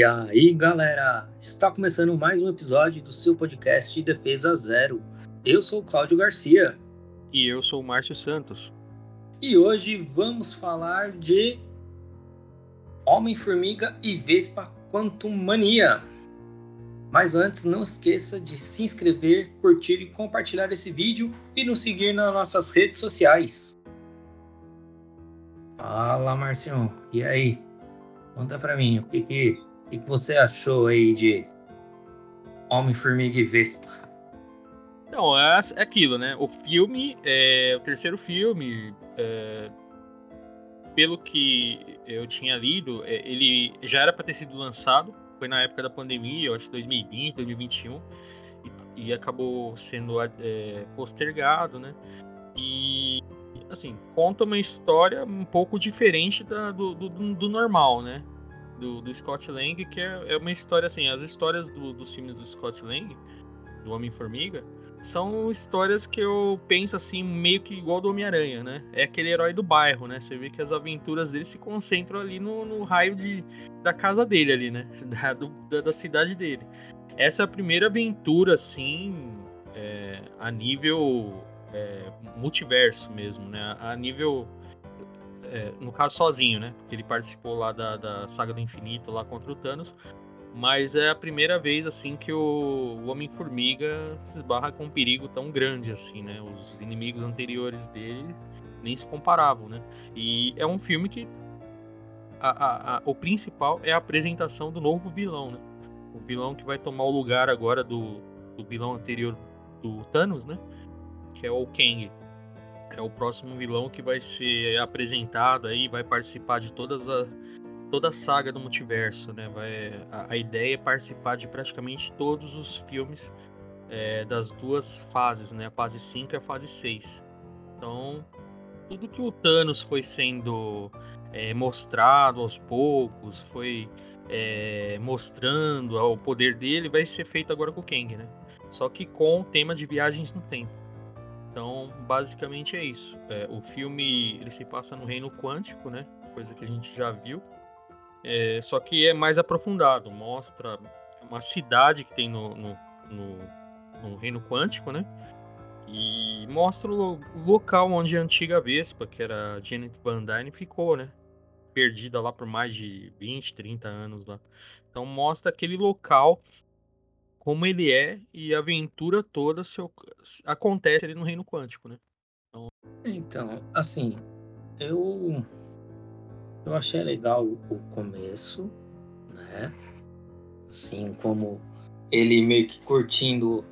E aí, galera, está começando mais um episódio do seu podcast Defesa Zero. Eu sou o Cláudio Garcia. E eu sou o Márcio Santos. E hoje vamos falar de Homem-Formiga e Vespa Quantum Mania. Mas antes, não esqueça de se inscrever, curtir e compartilhar esse vídeo e nos seguir nas nossas redes sociais. Fala, Marcião. E aí? Conta pra mim, o que, que, que, que você achou aí de Homem-Formiga e Vespa? Não, é, é aquilo, né? O filme, é, o terceiro filme, é, pelo que eu tinha lido, é, ele já era para ter sido lançado, foi na época da pandemia, eu acho 2020, 2021, e, e acabou sendo é, postergado, né? E assim, conta uma história um pouco diferente da, do, do, do, normal, né? Do, do Scott Lang, que é, é, uma história assim, as histórias do, dos filmes do Scott Lang, do Homem-Formiga, são histórias que eu penso assim, meio que igual do Homem-Aranha, né? É aquele herói do bairro, né? Você vê que as aventuras dele se concentram ali no, no raio de, da casa dele ali, né? Da, do, da, da, cidade dele. Essa é a primeira aventura, assim, é, a nível é, multiverso mesmo, né? A nível. É, no caso, sozinho, né? Porque ele participou lá da, da Saga do Infinito lá contra o Thanos. Mas é a primeira vez, assim, que o, o Homem-Formiga se esbarra com um perigo tão grande, assim, né? Os inimigos anteriores dele nem se comparavam, né? E é um filme que a, a, a, o principal é a apresentação do novo vilão, né? O vilão que vai tomar o lugar agora do, do vilão anterior do Thanos, né? Que é o Kang. É o próximo vilão que vai ser apresentado aí, vai participar de todas a, toda a saga do multiverso, né? Vai, a, a ideia é participar de praticamente todos os filmes é, das duas fases, né? A fase 5 e a fase 6. Então, tudo que o Thanos foi sendo é, mostrado aos poucos, foi é, mostrando o poder dele, vai ser feito agora com o Kang, né? Só que com o tema de viagens no tempo. Então, basicamente é isso. É, o filme ele se passa no reino quântico, né? Coisa que a gente já viu. É, só que é mais aprofundado. Mostra uma cidade que tem no, no, no, no reino quântico, né? E mostra o local onde a antiga Vespa, que era Janet Van Dyne, ficou, né? Perdida lá por mais de 20, 30 anos lá. Então mostra aquele local como ele é e a aventura toda se, acontece ali no reino quântico, né? Então, então assim, eu eu achei legal o começo, né? Assim como ele meio que curtindo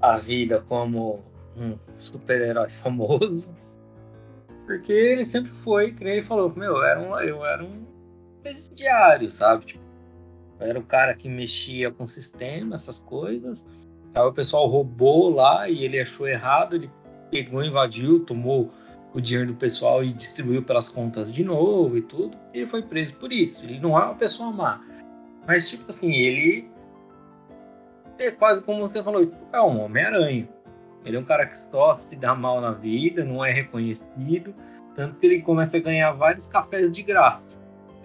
a vida como um super-herói famoso. Porque ele sempre foi, que ele falou, meu, eu era um, eu era um presidiário, sabe? Tipo, eu era o cara que mexia com o sistema, essas coisas. Aí o pessoal roubou lá e ele achou errado, ele pegou, invadiu, tomou o dinheiro do pessoal e distribuiu pelas contas de novo e tudo. E ele foi preso por isso. Ele não é uma pessoa má. Mas, tipo assim, ele é quase como você falou, é um Homem-Aranha. Ele é um cara que só se dá mal na vida, não é reconhecido. Tanto que ele começa a ganhar vários cafés de graça.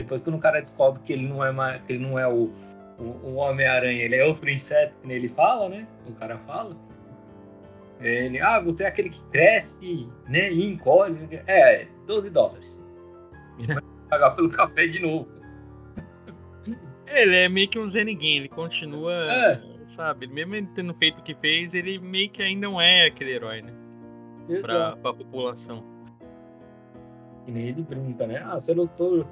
Depois quando o cara descobre que ele não é, mais, que ele não é o, o, o Homem-Aranha, ele é outro inseto que ele fala, né? O cara fala. Ele, ah, você é aquele que cresce, né? E encolhe. É, 12 dólares. Vai pagar pelo café de novo. Ele é meio que um Zé Ninguém, ele continua, é. sabe? Mesmo ele tendo feito o que fez, ele meio que ainda não é aquele herói, né? Pra, pra população. E nem ele brinca, né? Ah, você lutou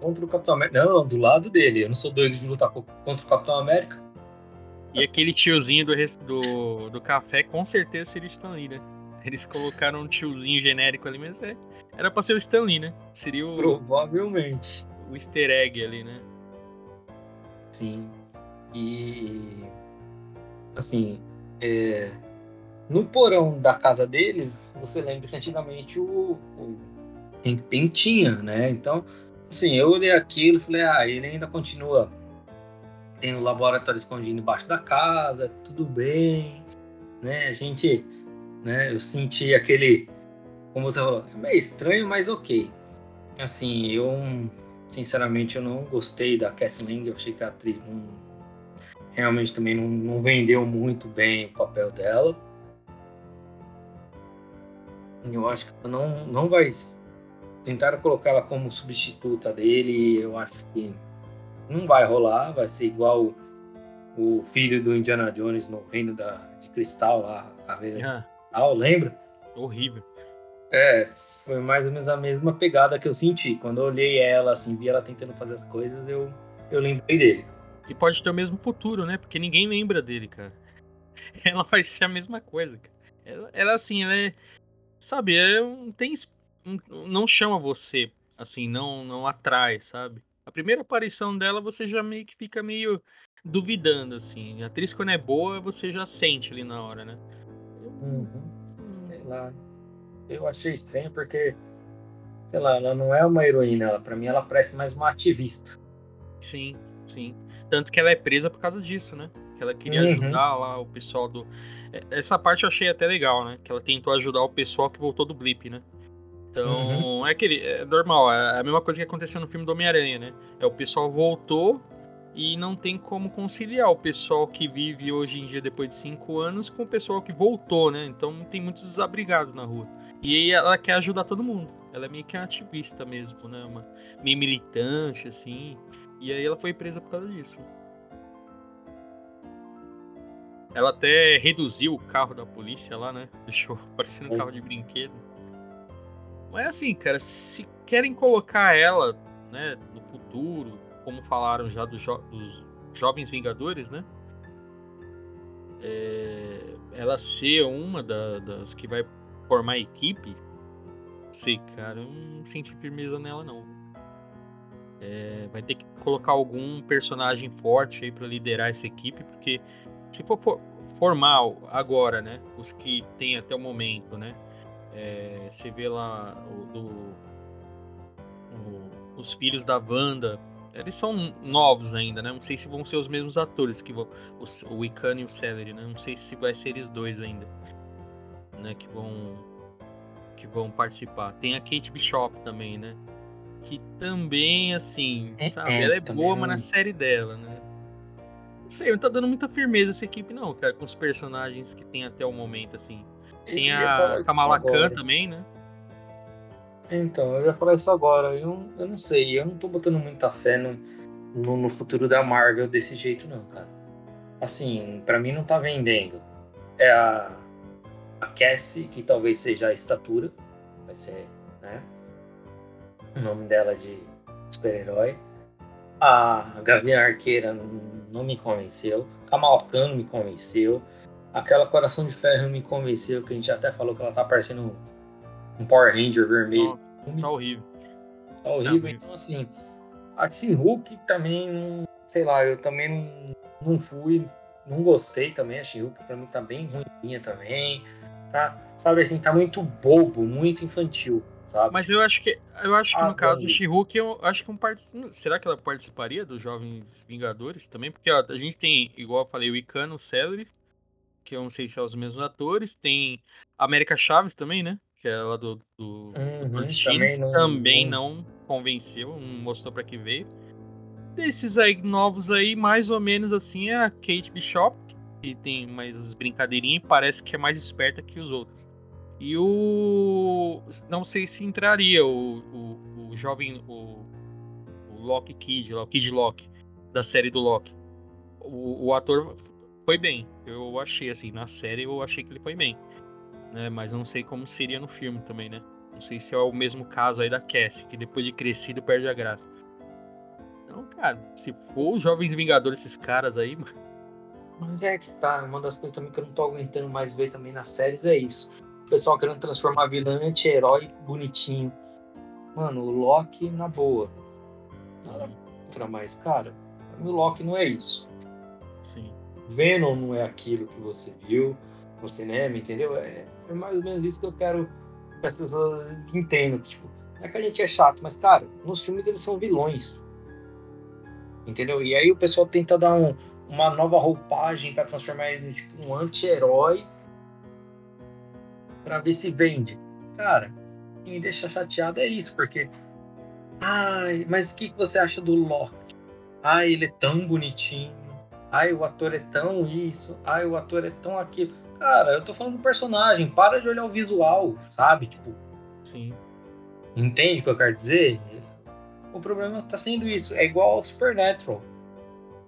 contra o Capitão América. Não, não, do lado dele. Eu não sou doido de lutar contra o Capitão América. E aquele tiozinho do, do, do café, com certeza seria Stan Lee, né? Eles colocaram um tiozinho genérico ali, mas é, era pra ser o Stan Lee, né? Seria o. Provavelmente. O easter egg ali, né? Sim. E. Assim. É, no porão da casa deles, você lembra que antigamente o, o tinha, né? Então, assim, eu olhei aquilo e falei, ah, ele ainda continua tem o laboratório escondido embaixo da casa, tudo bem, né? A gente, né? Eu senti aquele, como você falou, é meio estranho, mas ok. Assim, eu sinceramente, eu não gostei da Cassie Lang. Eu achei que a atriz não, realmente também não, não vendeu muito bem o papel dela. Eu acho que não, não vai. Tentaram colocar ela como substituta dele. Eu acho que não vai rolar. Vai ser igual o filho do Indiana Jones no Reino da, de Cristal lá, a Caveira ah. de Cristal, lembra? Horrível. É, foi mais ou menos a mesma pegada que eu senti. Quando eu olhei ela, assim, vi ela tentando fazer as coisas, eu, eu lembrei dele. E pode ter o mesmo futuro, né? Porque ninguém lembra dele, cara. Ela vai ser a mesma coisa, cara. Ela, ela assim, ela é. Sabe, é, não tem. Não chama você, assim, não, não atrai, sabe? A primeira aparição dela, você já meio que fica meio duvidando, assim. A atriz, quando é boa, você já sente ali na hora, né? Uhum. Sei lá. Eu achei estranho porque, sei lá, ela não é uma heroína. Ela, pra mim, ela parece mais uma ativista. Sim, sim. Tanto que ela é presa por causa disso, né? Que ela queria uhum. ajudar lá o pessoal do. É, essa parte eu achei até legal, né? Que ela tentou ajudar o pessoal que voltou do blip, né? Então, uhum. é aquele. É normal, é a mesma coisa que aconteceu no filme do Homem-Aranha, né? É o pessoal voltou e não tem como conciliar o pessoal que vive hoje em dia depois de cinco anos com o pessoal que voltou, né? Então tem muitos desabrigados na rua. E aí ela quer ajudar todo mundo. Ela é meio que ativista mesmo, né? Uma, meio militante, assim. E aí ela foi presa por causa disso. Ela até reduziu o carro da polícia lá, né? Deixou parecendo um carro de brinquedo. Mas assim, cara, se querem colocar ela, né, no futuro, como falaram já do jo dos Jovens Vingadores, né? É, ela ser uma da, das que vai formar equipe, sei, cara, eu não senti firmeza nela, não. É, vai ter que colocar algum personagem forte aí para liderar essa equipe, porque se for, for formar agora, né, os que tem até o momento, né, é, você vê lá o, do, o, os filhos da Wanda eles são novos ainda, né? Não sei se vão ser os mesmos atores que vão. O, o Icano e o Celery, né? Não sei se vai ser eles dois ainda. Né? Que vão. Que vão participar. Tem a Kate Bishop também, né? Que também, assim. É, sabe? É, ela é boa, mas na série dela, né? Não sei, não tá dando muita firmeza essa equipe, não, cara, com os personagens que tem até o momento, assim. Tem a Kamala Khan também, né? Então, eu ia falar isso agora. Eu, eu não sei, eu não tô botando muita fé no, no, no futuro da Marvel desse jeito, não, cara. Assim, para mim não tá vendendo. É a, a Cassie, que talvez seja a estatura, vai ser, né? O nome dela de super-herói. A Gavião Arqueira não, não me convenceu. Kamala Khan não me convenceu. Aquela Coração de Ferro me convenceu, que a gente até falou que ela tá parecendo um Power Ranger vermelho. tá horrível. Tá horrível. Tá então, assim, a She-Hulk também, sei lá, eu também não, não fui, não gostei também. A She-Hulk pra mim tá bem ruimzinha também. Tá, sabe assim, tá muito bobo, muito infantil. Sabe? Mas eu acho que eu acho que ah, no caso do She-Hulk, eu acho que um part... será que ela participaria dos Jovens Vingadores também? Porque ó, a gente tem, igual eu falei, o Icano, o Celery, que eu não sei se são os mesmos atores, tem a América Chaves também, né? que é lá do, do, uhum, do também, não, também não... não, convenceu, não mostrou para que veio. Desses aí novos aí, mais ou menos assim, é a Kate Bishop, que tem mais brincadeirinhas e parece que é mais esperta que os outros. E o. Não sei se entraria o, o, o jovem. O, o Loki Kid, o Kid Loki, da série do Loki. O, o ator foi bem. Eu achei, assim, na série eu achei que ele foi bem né? Mas não sei como seria no filme também, né? Não sei se é o mesmo caso aí da Cassie, que depois de crescido perde a graça. Então, cara, se for os Jovens Vingadores, esses caras aí. Mas é que tá, uma das coisas também que eu não tô aguentando mais ver também nas séries é isso. O pessoal querendo transformar vilão em anti-herói bonitinho. Mano, o Loki na boa. Nada contra mais, cara. O Loki não é isso. Sim. Venom não é aquilo que você viu no cinema, entendeu? É, é mais ou menos isso que eu quero que as pessoas entendam. Tipo, é que a gente é chato, mas, cara, nos filmes eles são vilões. Entendeu? E aí o pessoal tenta dar um, uma nova roupagem para transformar ele em tipo, um anti-herói para ver se vende. Cara, o que me deixa chateado é isso, porque Ai, mas o que, que você acha do Loki? Ai, ele é tão bonitinho. Ai, o ator é tão isso. Ai, o ator é tão aquilo. Cara, eu tô falando do personagem. Para de olhar o visual, sabe? Tipo. Sim. Entende o que eu quero dizer? O problema tá sendo isso. É igual ao Supernatural.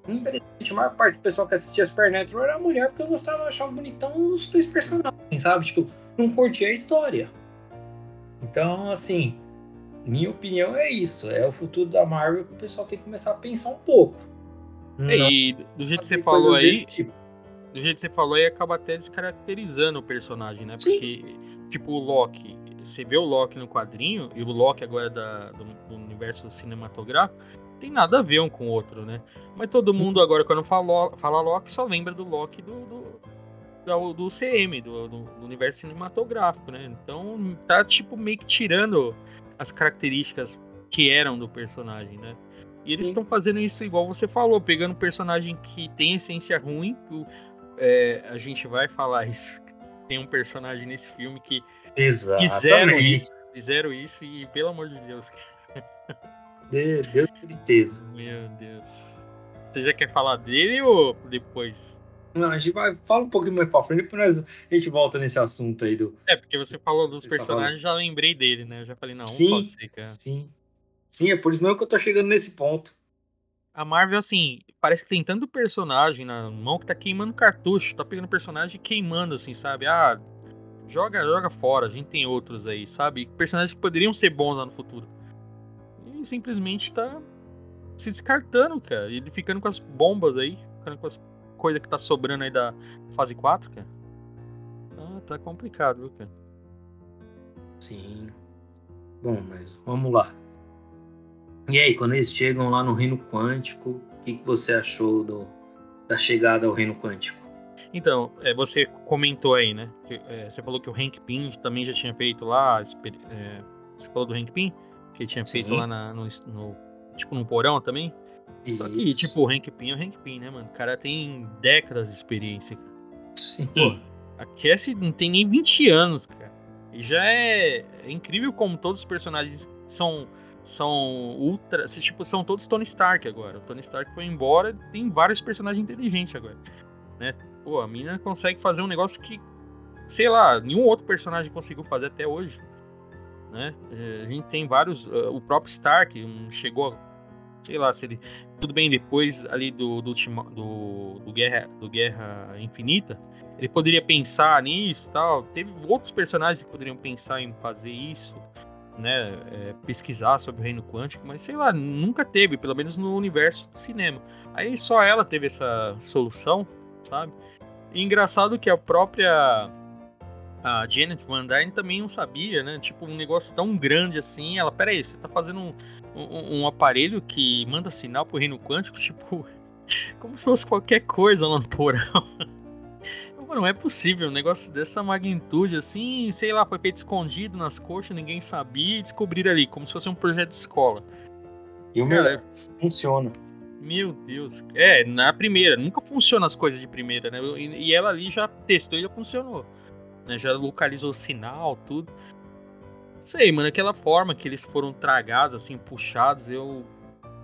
Infelizmente, a maior parte do pessoal que assistia Supernatural era mulher porque eu gostava, achava bonitão os dois personagens, sabe? Tipo, não curtia a história. Então, assim, minha opinião é isso. É o futuro da Marvel que o pessoal tem que começar a pensar um pouco. E do jeito que você falou aí. Tipo. Do jeito que você falou aí, acaba até descaracterizando o personagem, né? Sim. Porque, tipo, o Loki. Você vê o Loki no quadrinho, e o Loki agora da, do, do universo cinematográfico, tem nada a ver um com o outro, né? Mas todo mundo agora, quando fala, fala Loki, só lembra do Loki do, do, do, do CM, do, do, universo cinematográfico, né? Então tá tipo meio que tirando as características que eram do personagem, né? E eles estão fazendo isso igual você falou, pegando um personagem que tem essência ruim. Que, é, a gente vai falar isso. Tem um personagem nesse filme que Exatamente. fizeram isso, fizeram isso e pelo amor de Deus. Deus, Deus tristeza. Meu Deus. Você já quer falar dele ou depois? Não, a gente vai. Fala um pouquinho mais pra frente, depois a gente volta nesse assunto aí do. É, porque você falou dos você tá personagens, tá já lembrei dele, né? Eu já falei, não, sim, pode ser, cara. Sim. Sim, é por isso mesmo que eu tô chegando nesse ponto. A Marvel, assim, parece que tem tanto personagem na mão que tá queimando cartucho, tá pegando personagem e queimando, assim, sabe? Ah, joga, joga fora, a gente tem outros aí, sabe? Personagens que poderiam ser bons lá no futuro. E simplesmente tá se descartando, cara. E ficando com as bombas aí, ficando com as coisa que tá sobrando aí da fase 4, cara. Ah, tá complicado, viu, cara? Sim. Bom, mas vamos lá. E aí, quando eles chegam lá no reino quântico, o que, que você achou do, da chegada ao reino quântico? Então, é, você comentou aí, né? Que, é, você falou que o Hank Pym também já tinha feito lá. É, você falou do Hank Pym? Que ele tinha Sim. feito lá na, no, no, Tipo, no porão também? Isso. Só que, tipo, o Hank Pym é o Hank Pym, né, mano? O cara tem décadas de experiência. Sim. Pô, a Cassie não tem nem 20 anos, cara. E já é, é incrível como todos os personagens são são ultra, tipo, são todos Tony Stark agora. O Tony Stark foi embora, tem vários personagens inteligentes agora, né? Pô, a mina consegue fazer um negócio que sei lá, nenhum outro personagem conseguiu fazer até hoje, né? A gente tem vários, uh, o próprio Stark chegou sei lá, se ele. Tudo bem, depois ali do, do, do, do, Guerra, do Guerra Infinita, ele poderia pensar nisso tal. Teve outros personagens que poderiam pensar em fazer isso, né? É, pesquisar sobre o reino quântico, mas sei lá, nunca teve, pelo menos no universo do cinema. Aí só ela teve essa solução, sabe? E engraçado que a própria a Janet Van Dyne também não sabia, né? Tipo, um negócio tão grande assim. Ela, peraí, você tá fazendo um, um, um aparelho que manda sinal pro reino quântico, tipo, como se fosse qualquer coisa lá no porão. Não é possível, um negócio dessa magnitude assim, sei lá, foi feito escondido nas coxas, ninguém sabia e descobriram ali, como se fosse um projeto de escola. E o melhor, funciona. Meu Deus. É, na primeira, nunca funciona as coisas de primeira, né? E ela ali já testou e já funcionou né? Já localizou sinal, tudo. Sei, mano, aquela forma que eles foram tragados, assim, puxados, eu,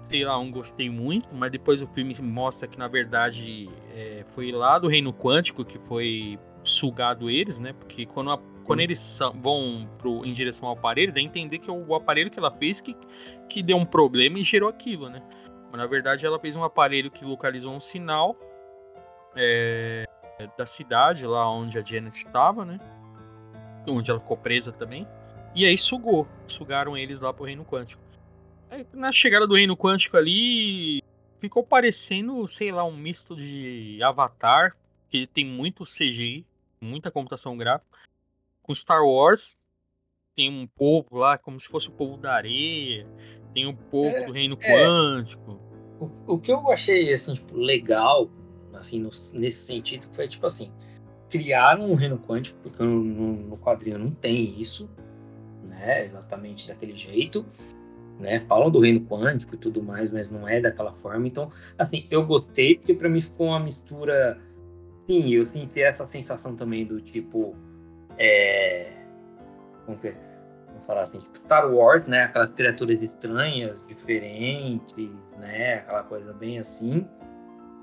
sei lá, não gostei muito, mas depois o filme mostra que, na verdade, é, foi lá do reino quântico que foi sugado eles, né? Porque quando, a, quando eles vão pro, em direção ao aparelho, dá a entender que é o aparelho que ela fez que, que deu um problema e gerou aquilo, né? Mas na verdade ela fez um aparelho que localizou um sinal é, da cidade, lá onde a Janet estava, né? Onde ela ficou presa também. E aí sugou. Sugaram eles lá pro Reino Quântico. Aí, na chegada do Reino Quântico ali, ficou parecendo, sei lá, um misto de Avatar, que tem muito CGI, muita computação gráfica. Com Star Wars, tem um povo lá, como se fosse o povo da areia. Tem o povo é, do Reino é. Quântico. O, o que eu achei, assim, tipo, legal assim, no, nesse sentido, foi tipo assim, criaram um reino quântico, porque no, no, quadrinho não tem isso, né, exatamente daquele jeito, né, falam do reino quântico e tudo mais, mas não é daquela forma, então, assim, eu gostei, porque para mim ficou uma mistura, sim, eu senti essa sensação também do tipo, é, como que é? vamos falar assim, tipo Star Wars, né? Aquelas criaturas estranhas, diferentes, né? Aquela coisa bem assim.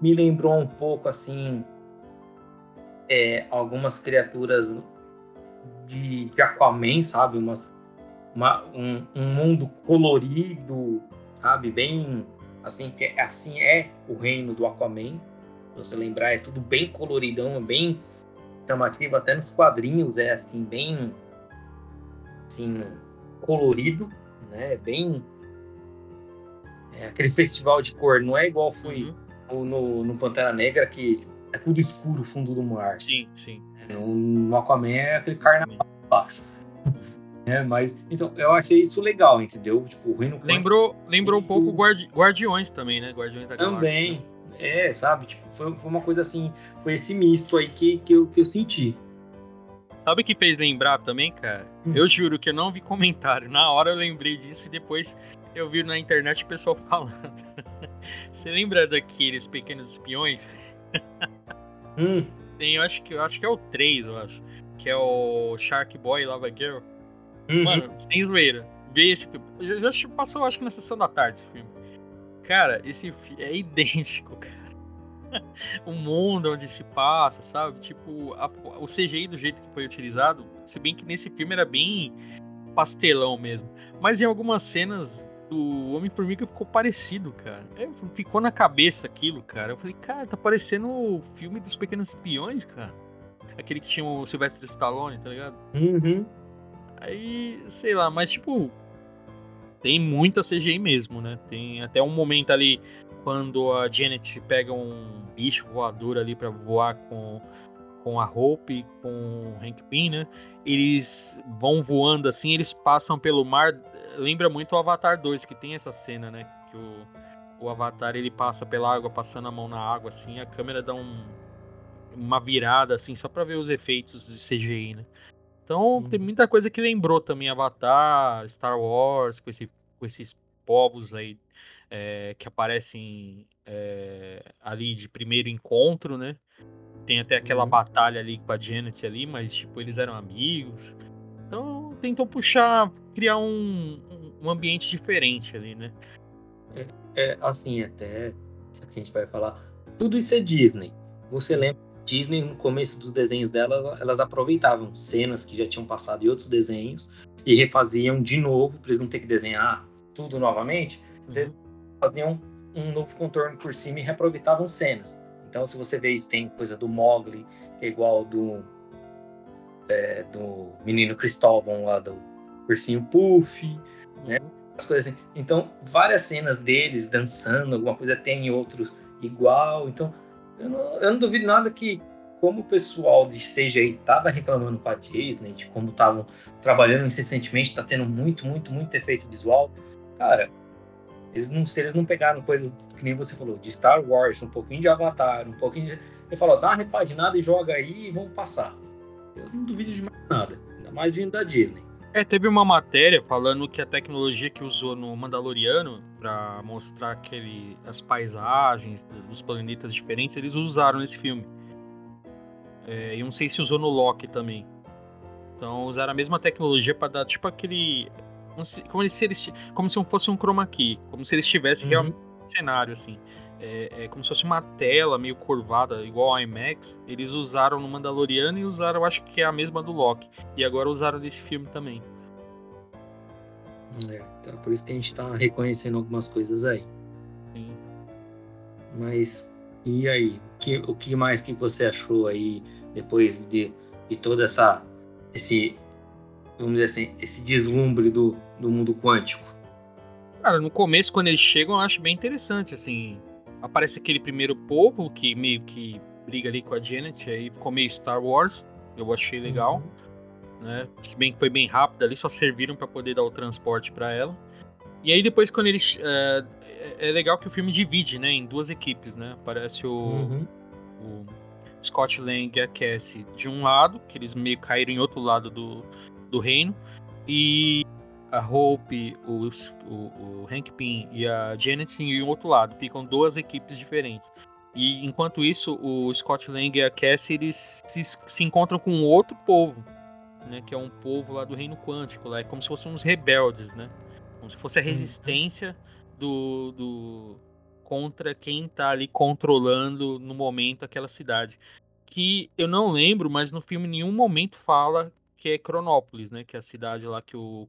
Me lembrou um pouco assim é, algumas criaturas de, de Aquaman, sabe? Umas, uma, um, um mundo colorido, sabe? Bem assim que é, assim é o reino do Aquaman. Se você lembrar, é tudo bem coloridão, bem chamativo, até nos quadrinhos é assim bem assim colorido, né? Bem é, aquele festival de cor, não é igual foi uhum. no, no Pantera Negra que é tudo escuro o fundo do mar. Sim, sim. No, no Aquaman é aquele carnaval. É, mas então eu achei isso legal, entendeu? Tipo, o Reino lembrou, lembrou um pouco Guardi Guardiões também, né? Guardiões da Também. Galáxia. É, sabe? Tipo, foi, foi, uma coisa assim, foi esse misto aí que, que, eu, que eu senti. Sabe o que fez lembrar também, cara? Hum. Eu juro que eu não vi comentário. Na hora eu lembrei disso e depois eu vi na internet o pessoal falando. Você lembra daqueles pequenos espiões? Hum. Tem, eu acho que eu acho que é o 3, eu acho. Que é o Shark Boy e Lava Girl. Uhum. Mano, sem zoeira. Vê esse filme. Já, já passou, acho que na sessão da tarde esse filme. Cara, esse filme é idêntico, cara. o mundo onde se passa, sabe? Tipo, a, o CGI do jeito que foi utilizado, se bem que nesse filme era bem pastelão mesmo. Mas em algumas cenas do Homem-Formiga ficou parecido, cara. É, ficou na cabeça aquilo, cara. Eu falei, cara, tá parecendo o filme dos Pequenos Espiões, cara. Aquele que tinha o Sylvester Stallone, tá ligado? Uhum. Aí, sei lá, mas tipo, tem muita CGI mesmo, né? Tem até um momento ali quando a Janet pega um bicho voador ali para voar com, com a Hope com o Hank Pym, né? Eles vão voando assim, eles passam pelo mar. Lembra muito o Avatar 2, que tem essa cena, né? Que o, o Avatar ele passa pela água, passando a mão na água, assim, a câmera dá um, uma virada, assim, só para ver os efeitos de CGI, né? Então tem uhum. muita coisa que lembrou também Avatar, Star Wars, com, esse, com esses povos aí é, que aparecem é, ali de primeiro encontro, né? Tem até aquela uhum. batalha ali com a Janet ali, mas tipo, eles eram amigos. Então tentou puxar, criar um, um ambiente diferente ali, né? É, é assim, até que a gente vai falar, tudo isso é Disney. Você lembra Disney, no começo dos desenhos dela, elas aproveitavam cenas que já tinham passado em outros desenhos e refaziam de novo, para eles não ter que desenhar tudo novamente. Uhum. Faziam um novo contorno por cima e reaproveitavam cenas. Então, se você vê isso, tem coisa do Mogli, que é igual do, é, do menino Cristóvão lá do Ursinho Puff, né? uhum. né? As coisas assim. Então, várias cenas deles dançando, alguma coisa tem em outros igual. Então, eu não, eu não duvido nada que, como o pessoal de CGI estava reclamando com a Disney, de como estavam trabalhando incessantemente, está tendo muito, muito, muito efeito visual. Cara, eles não, se eles não pegaram coisas que nem você falou, de Star Wars, um pouquinho de Avatar, um pouquinho de. Ele falou, dá uma repaginada e joga aí e vamos passar. Eu não duvido de mais nada, ainda mais vindo da Disney. É, teve uma matéria falando que a tecnologia que usou no Mandaloriano para mostrar aquele, as paisagens dos planetas diferentes, eles usaram nesse filme. É, e não sei se usou no Loki também. Então usaram a mesma tecnologia para dar tipo aquele. Como se, como se eles como se fosse um chroma key, como se eles estivessem uhum. realmente no cenário, assim é, é, como se fosse uma tela meio curvada, igual ao IMAX. Eles usaram no Mandaloriano e usaram, acho que é a mesma do Loki. E agora usaram nesse filme também. É, então por isso que a gente tá reconhecendo algumas coisas aí. Sim. Mas, e aí? O que, o que mais que você achou aí depois de, de toda essa. Esse, vamos dizer assim, esse deslumbre do, do mundo quântico? Cara, no começo, quando eles chegam, eu acho bem interessante, assim aparece aquele primeiro povo que meio que briga ali com a Janet, aí ficou meio Star Wars, eu achei legal, uhum. Né? Se bem que foi bem rápido ali, só serviram para poder dar o transporte para ela. E aí depois quando eles é, é, legal que o filme divide, né, em duas equipes, né? Aparece o, uhum. o Scott Lang e a Cassie de um lado, que eles meio caíram em outro lado do, do reino, e a Hope, o, o, o Hank Pym e a Janet em outro lado. Ficam duas equipes diferentes. E enquanto isso, o Scott Lang e a Cassie eles se, se encontram com outro povo. Né? Que é um povo lá do reino quântico, lá é como se fossem uns rebeldes, né? Como se fosse a uhum. resistência do, do contra quem tá ali controlando no momento aquela cidade. Que eu não lembro, mas no filme em nenhum momento fala que é Cronópolis, né? Que é a cidade lá que o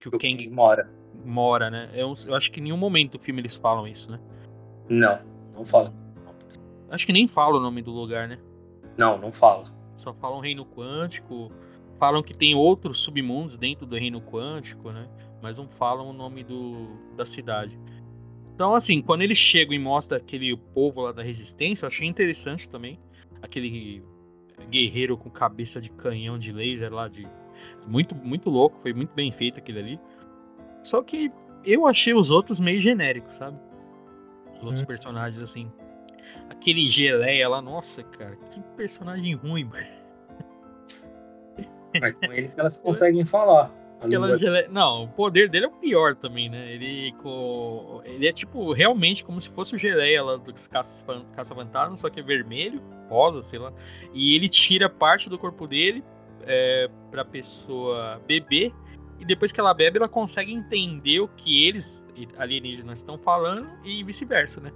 que o, o Kang mora. Mora, né? Eu, eu, acho que em nenhum momento do filme eles falam isso, né? Não, não fala. Acho que nem fala o nome do lugar, né? Não, não fala. Só falam reino quântico. Falam que tem outros submundos dentro do reino quântico, né? Mas não falam o nome do, da cidade. Então, assim, quando eles chegam e mostram aquele povo lá da resistência, eu achei interessante também. Aquele guerreiro com cabeça de canhão de laser lá, de muito, muito louco, foi muito bem feito aquele ali. Só que eu achei os outros meio genéricos, sabe? Os outros hum. personagens, assim. Aquele geleia lá, nossa, cara, que personagem ruim, mano. Mas com ele elas conseguem falar. Gele... Não, o poder dele é o pior também, né? Ele, com... ele é tipo realmente como se fosse o geleia lá dos caça-fantasmas, só que é vermelho, rosa, sei lá. E ele tira parte do corpo dele é, pra pessoa beber. E depois que ela bebe, ela consegue entender o que eles, alienígenas, estão falando e vice-versa, né?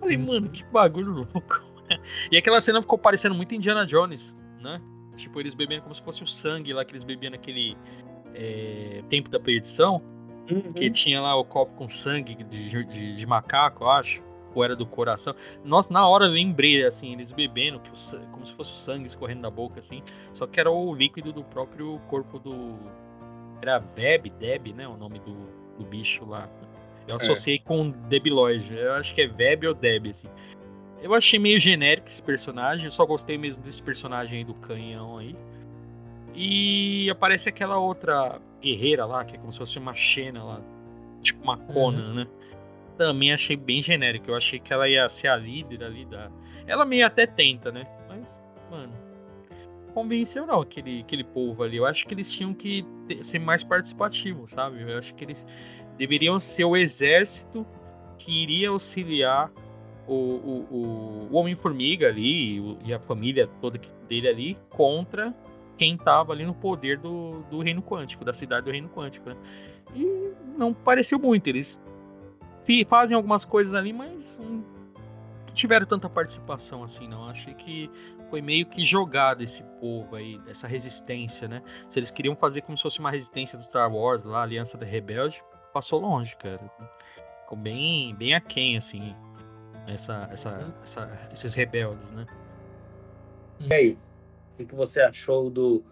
Falei, mano, que bagulho louco. e aquela cena ficou parecendo muito Indiana Jones, né? Tipo, eles bebendo como se fosse o sangue lá que eles bebiam naquele é, Tempo da Perdição. Uhum. Que tinha lá o copo com sangue de, de, de macaco, eu acho ou era do coração. Nossa, na hora eu lembrei, assim, eles bebendo, o, como se fosse o sangue escorrendo da boca, assim. Só que era o líquido do próprio corpo do. Era Veb, Deb, né? O nome do, do bicho lá. Eu é. associei é. com Debiloid. Eu acho que é Veb ou Deb, assim. Eu achei meio genérico esse personagem. Eu só gostei mesmo desse personagem aí do canhão aí. E aparece aquela outra guerreira lá, que é como se fosse uma Xena lá. Tipo uma Conan, uhum. né? também achei bem genérico. Eu achei que ela ia ser a líder ali da. Ela meio até tenta, né? Mas, mano. Convenceu não aquele, aquele povo ali. Eu acho que eles tinham que ser mais participativos, sabe? Eu acho que eles deveriam ser o exército que iria auxiliar o, o, o, Homem-Formiga ali e a família toda dele ali contra quem tava ali no poder do, do Reino Quântico, da cidade do Reino Quântico, né? E não pareceu muito. Eles fazem algumas coisas ali, mas não tiveram tanta participação assim, não. Achei que foi meio que jogado esse povo aí, essa resistência, né? Se eles queriam fazer como se fosse uma resistência do Star Wars lá, Aliança da Rebelde, passou longe, cara. Ficou bem, bem aquém, assim, essa, essa, essa, esses rebeldes, né? E aí, o que você achou do,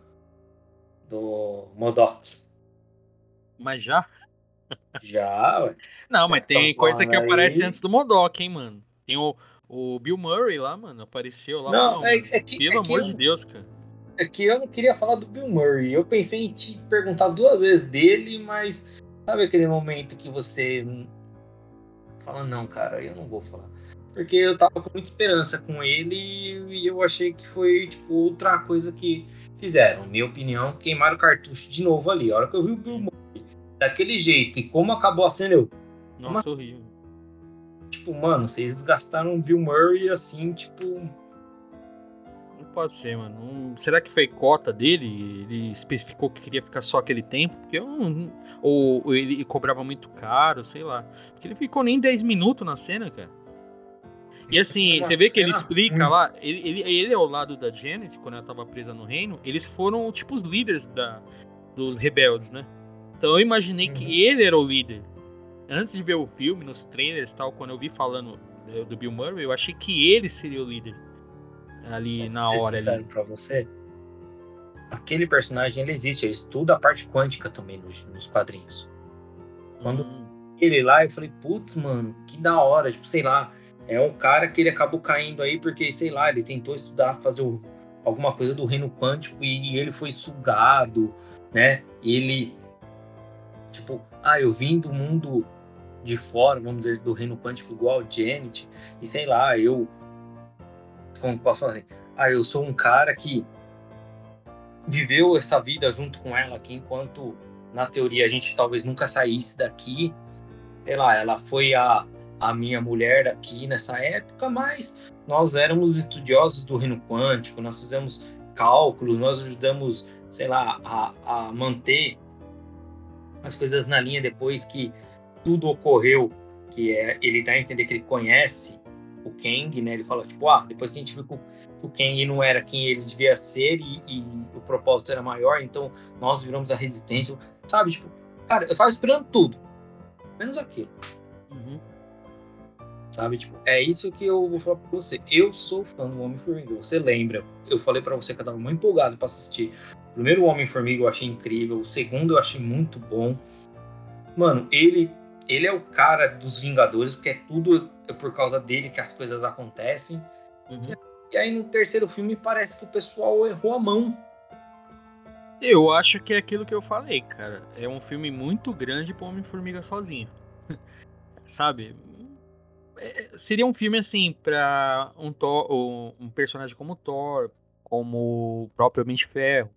do Modok? Mas já? Já, ué. Não, mas tem coisa que aí... aparece antes do Modok, hein, mano. Tem o, o Bill Murray lá, mano, apareceu lá. Não, não é, é, que, pelo é amor eu, de Deus, cara. É que eu não queria falar do Bill Murray. Eu pensei em te perguntar duas vezes dele, mas sabe aquele momento que você fala, não, cara, eu não vou falar. Porque eu tava com muita esperança com ele e eu achei que foi, tipo, outra coisa que fizeram. Minha opinião, queimaram o cartucho de novo ali. A hora que eu vi o Bill Murray daquele jeito. E como acabou a cena, eu. Nossa, uma... horrível. Tipo, mano, vocês gastaram o Bill Murray assim, tipo. Não pode ser, mano. Será que foi cota dele? Ele especificou que queria ficar só aquele tempo? Porque eu não... ou, ou ele cobrava muito caro, sei lá. Porque ele ficou nem 10 minutos na cena, cara. E assim, você vê que ele explica ruim. lá, ele, ele, ele ao lado da Janet, quando ela tava presa no reino, eles foram tipo os líderes da, dos rebeldes, né? Então eu imaginei uhum. que ele era o líder. Antes de ver o filme, nos trailers tal, quando eu vi falando do Bill Murray, eu achei que ele seria o líder. Ali na hora. ali. pra você? Aquele personagem ele existe, ele estuda a parte quântica também nos, nos quadrinhos. Quando hum. ele lá, eu falei, putz, mano, que da hora, tipo, sei lá, é um cara que ele acabou caindo aí porque, sei lá, ele tentou estudar, fazer o, alguma coisa do reino quântico e ele foi sugado, né? Ele Tipo, ah, eu vim do mundo de fora, vamos dizer, do reino quântico igual Janet, e sei lá, eu. Como posso falar assim? Ah, eu sou um cara que viveu essa vida junto com ela aqui, enquanto na teoria a gente talvez nunca saísse daqui. Sei lá, ela foi a, a minha mulher aqui nessa época, mas nós éramos estudiosos do reino quântico, nós fizemos cálculos, nós ajudamos sei lá, a, a manter as coisas na linha depois que tudo ocorreu, que é ele dá a entender que ele conhece o Kang, né? Ele fala, tipo, ah, depois que a gente viu que o Kang não era quem ele devia ser e, e, o propósito era maior, então nós viramos a resistência, sabe? Tipo, cara, eu tava esperando tudo, menos aquilo. Uhum. Sabe? Tipo, é isso que eu vou falar pra você. Eu sou fã do Homem-Formiga. Você lembra? Eu falei para você que eu tava muito empolgado para assistir. O primeiro Homem-Formiga eu achei incrível. O segundo eu achei muito bom. Mano, ele, ele é o cara dos Vingadores, porque é tudo é por causa dele que as coisas acontecem. Uhum. E aí no terceiro filme parece que o pessoal errou a mão. Eu acho que é aquilo que eu falei, cara. É um filme muito grande pro Homem-Formiga sozinho. Sabe? É, seria um filme assim para um, um personagem como Thor, como de Ferro.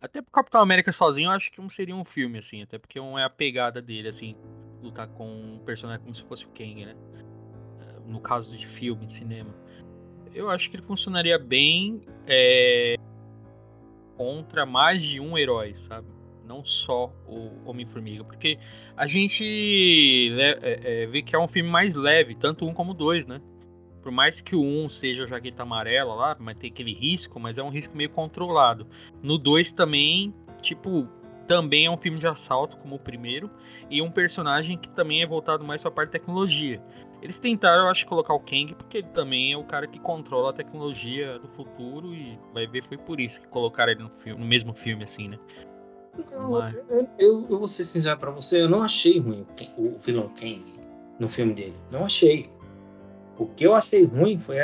Até pro Capitão América sozinho, eu acho que não seria um filme assim, até porque não é a pegada dele assim, lutar com um personagem como se fosse o Kang, né? No caso de filme, de cinema. Eu acho que ele funcionaria bem é, contra mais de um herói, sabe? Não só o Homem-Formiga, porque a gente é, é, vê que é um filme mais leve, tanto um como dois, né? Por mais que o um seja jaqueta amarela lá, mas tem aquele risco, mas é um risco meio controlado. No dois também, tipo, também é um filme de assalto, como o primeiro, e um personagem que também é voltado mais para a parte de tecnologia. Eles tentaram, eu acho, colocar o Kang, porque ele também é o cara que controla a tecnologia do futuro, e vai ver, foi por isso que colocaram ele no, filme, no mesmo filme, assim, né? Mas... Eu, eu, eu, vou ser sincero pra você, eu não achei ruim o, o vilão Kang no filme dele. Não achei. O que eu achei ruim foi,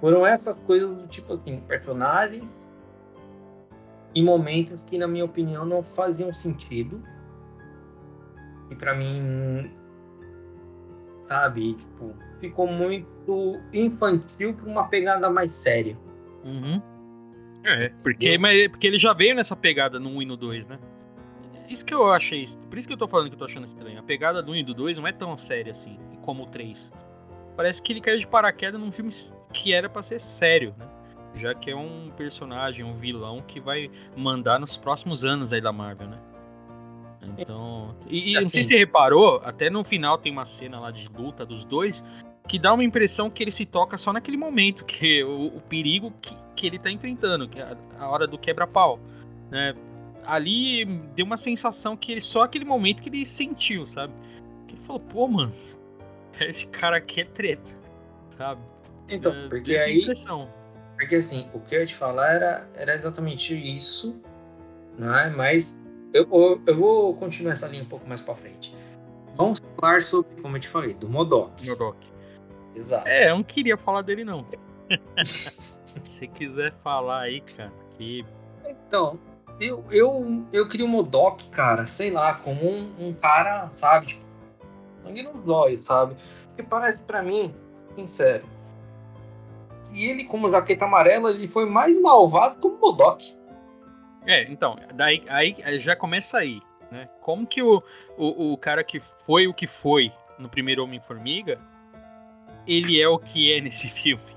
foram essas coisas do tipo assim, personagens em momentos que, na minha opinião, não faziam sentido. E para mim, sabe, tipo, ficou muito infantil para uma pegada mais séria. Uhum. É, porque, mas, porque ele já veio nessa pegada no 1 e no 2, né? Isso que eu achei. Por isso que eu tô falando que eu tô achando estranho. A pegada do 1 e do 2 não é tão séria assim, como o 3. Parece que ele caiu de paraquedas num filme que era para ser sério, né? Já que é um personagem, um vilão que vai mandar nos próximos anos aí da Marvel, né? Então. E, e assim, não sei se você reparou, até no final tem uma cena lá de luta dos dois que dá uma impressão que ele se toca só naquele momento, que o, o perigo que, que ele tá enfrentando, que é a, hora do quebra-pau, né? Ali deu uma sensação que ele só aquele momento que ele sentiu, sabe? Que ele falou, pô, mano, esse cara aqui é treta, sabe? Então, é, porque aí... Impressão. Porque assim, o que eu ia te falar era, era exatamente isso, não é? Mas eu, eu, eu vou continuar essa linha um pouco mais para frente. Vamos falar sobre, como eu te falei, do Modok. Modok. Exato. É, eu não queria falar dele, não. Se quiser falar aí, cara, que. Então, eu, eu, eu queria o Modok, cara, sei lá, como um, um cara, sabe, tipo, sangue nos olhos, sabe? Porque parece pra mim, sincero, e ele, como jaqueta amarela, ele foi mais malvado que o Modok. É, então, daí aí já começa aí, né? Como que o, o, o cara que foi o que foi no primeiro Homem-Formiga ele é o que é nesse filme.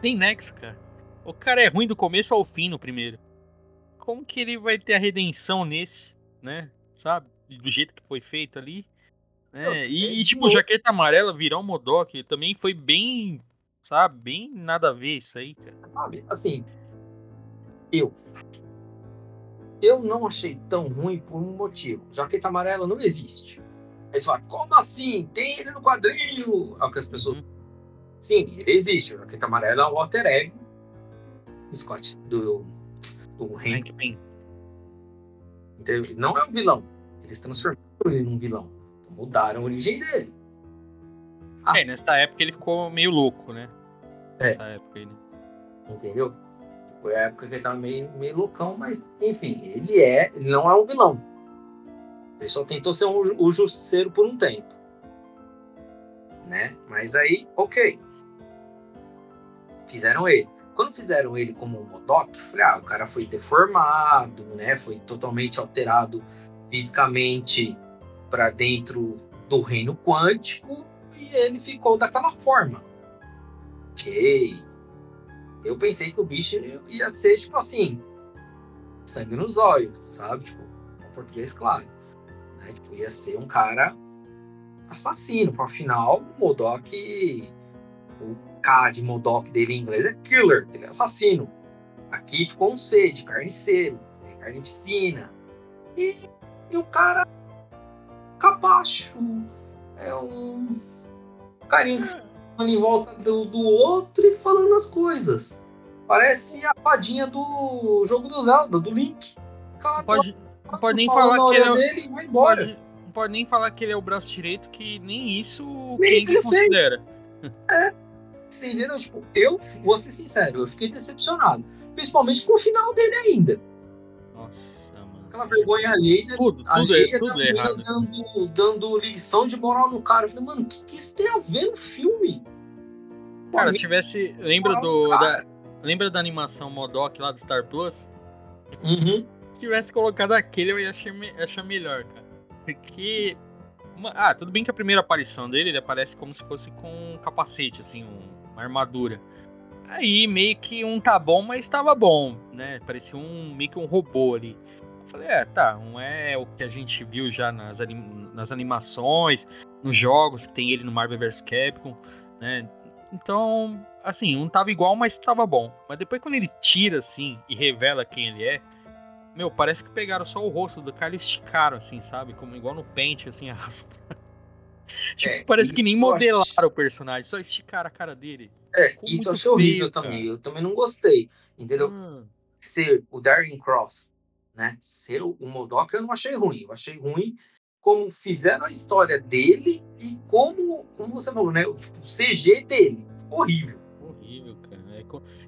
Tem nexo, cara. O cara é ruim do começo ao fim no primeiro. Como que ele vai ter a redenção nesse, né? Sabe? Do jeito que foi feito ali. Né? E, e, tipo, jaqueta amarela virar um Modok também foi bem, sabe? Bem nada a ver isso aí, cara. Sabe, assim, eu. Eu não achei tão ruim por um motivo. Jaqueta amarela não existe. Aí você fala, como assim? Tem ele no quadrinho? É o que as pessoas. Uhum. Sim, ele existe. O Jaqueta Amarela é o alter ego do Scott, do, do Hank. Hank Não é um vilão. Eles transformaram ele num vilão. Mudaram a origem dele. Assim. É, nessa época ele ficou meio louco, né? É. Nessa época ele. Entendeu? Foi a época que ele tava meio, meio loucão, mas enfim, ele é. Ele não é um vilão. Ele só tentou ser um, o justiceiro por um tempo. Né? Mas aí, ok. Fizeram ele. Quando fizeram ele como um Modok, falei, ah, o cara foi deformado, né? Foi totalmente alterado fisicamente para dentro do reino quântico e ele ficou daquela forma. Ok. Eu pensei que o bicho ia ser tipo assim, sangue nos olhos, sabe? Tipo, em português, claro. Né? Tipo, ia ser um cara assassino. Afinal, o Modok, o K de Modok dele em inglês é killer, ele é assassino. Aqui ficou um C de carniceiro, é carnificina. E, e o cara capacho. É um carinho em volta do, do outro e falando as coisas. Parece a fadinha do jogo do Zelda, do Link. Não pode, não pode nem falar que ele é, dele, vai embora. Pode, não pode nem falar que ele é o braço direito, que nem isso nem quem considera. Fez. É. Entenderam? Tipo, eu vou ser sincero, eu fiquei decepcionado. Principalmente com o final dele ainda. Nossa, mano. Aquela vergonha alheia. Tudo, tudo, alheia, é, tudo é errado. Dando, dando lição de moral no cara. Eu falei, mano, o que, que isso tem a ver no filme? Cara, se tivesse. Lembra do. Da, lembra da animação Modok lá do Star Plus? Uhum. Se tivesse colocado aquele, eu ia achar, achar melhor, cara. Porque. Uma, ah, tudo bem que a primeira aparição dele, ele aparece como se fosse com um capacete, assim, um, uma armadura. Aí meio que um tá bom, mas estava bom, né? Parecia um meio que um robô ali. Eu falei, é, tá, não é o que a gente viu já nas, anim nas animações, nos jogos que tem ele no Marvel vs Capcom, né? Então, assim, não tava igual, mas tava bom. Mas depois quando ele tira, assim, e revela quem ele é, meu, parece que pegaram só o rosto do cara e esticaram, assim, sabe? Como igual no pente, assim, arrasta. Tipo, é, parece que nem modelaram acho... o personagem, só esticaram a cara dele. É, Ficou isso eu achei horrível cara. também. Eu também não gostei, entendeu? Hum. Ser o Darren Cross, né? Ser o Modok eu não achei ruim. Eu achei ruim como fizeram a história dele e como, como você falou, né? Tipo, o CG dele. Horrível. Horrível, cara.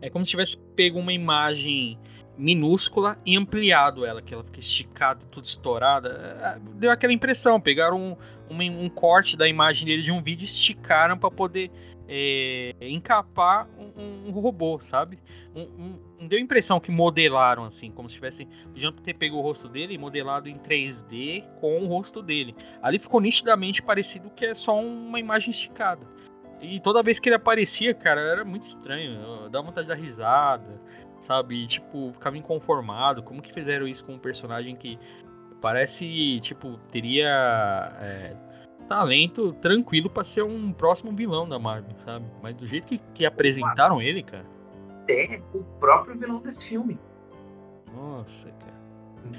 É, é como se tivesse pego uma imagem minúscula e ampliado ela, que ela fica esticada, tudo estourada. É, deu aquela impressão. Pegaram um, um, um corte da imagem dele de um vídeo e esticaram para poder é, encapar um, um, robô, sabe? Deu a impressão que modelaram assim, como se tivessem. Podiam ter pego o rosto dele e modelado em 3D com o rosto dele. Ali ficou nitidamente parecido que é só uma imagem esticada. E toda vez que ele aparecia, cara, era muito estranho. Dava vontade de dar risada, sabe? E, tipo, ficava inconformado. Como que fizeram isso com um personagem que parece, tipo, teria. É, talento tranquilo para ser um próximo vilão da Marvel, sabe? Mas do jeito que, que apresentaram ele, cara. É o próprio vilão desse filme. Nossa, cara.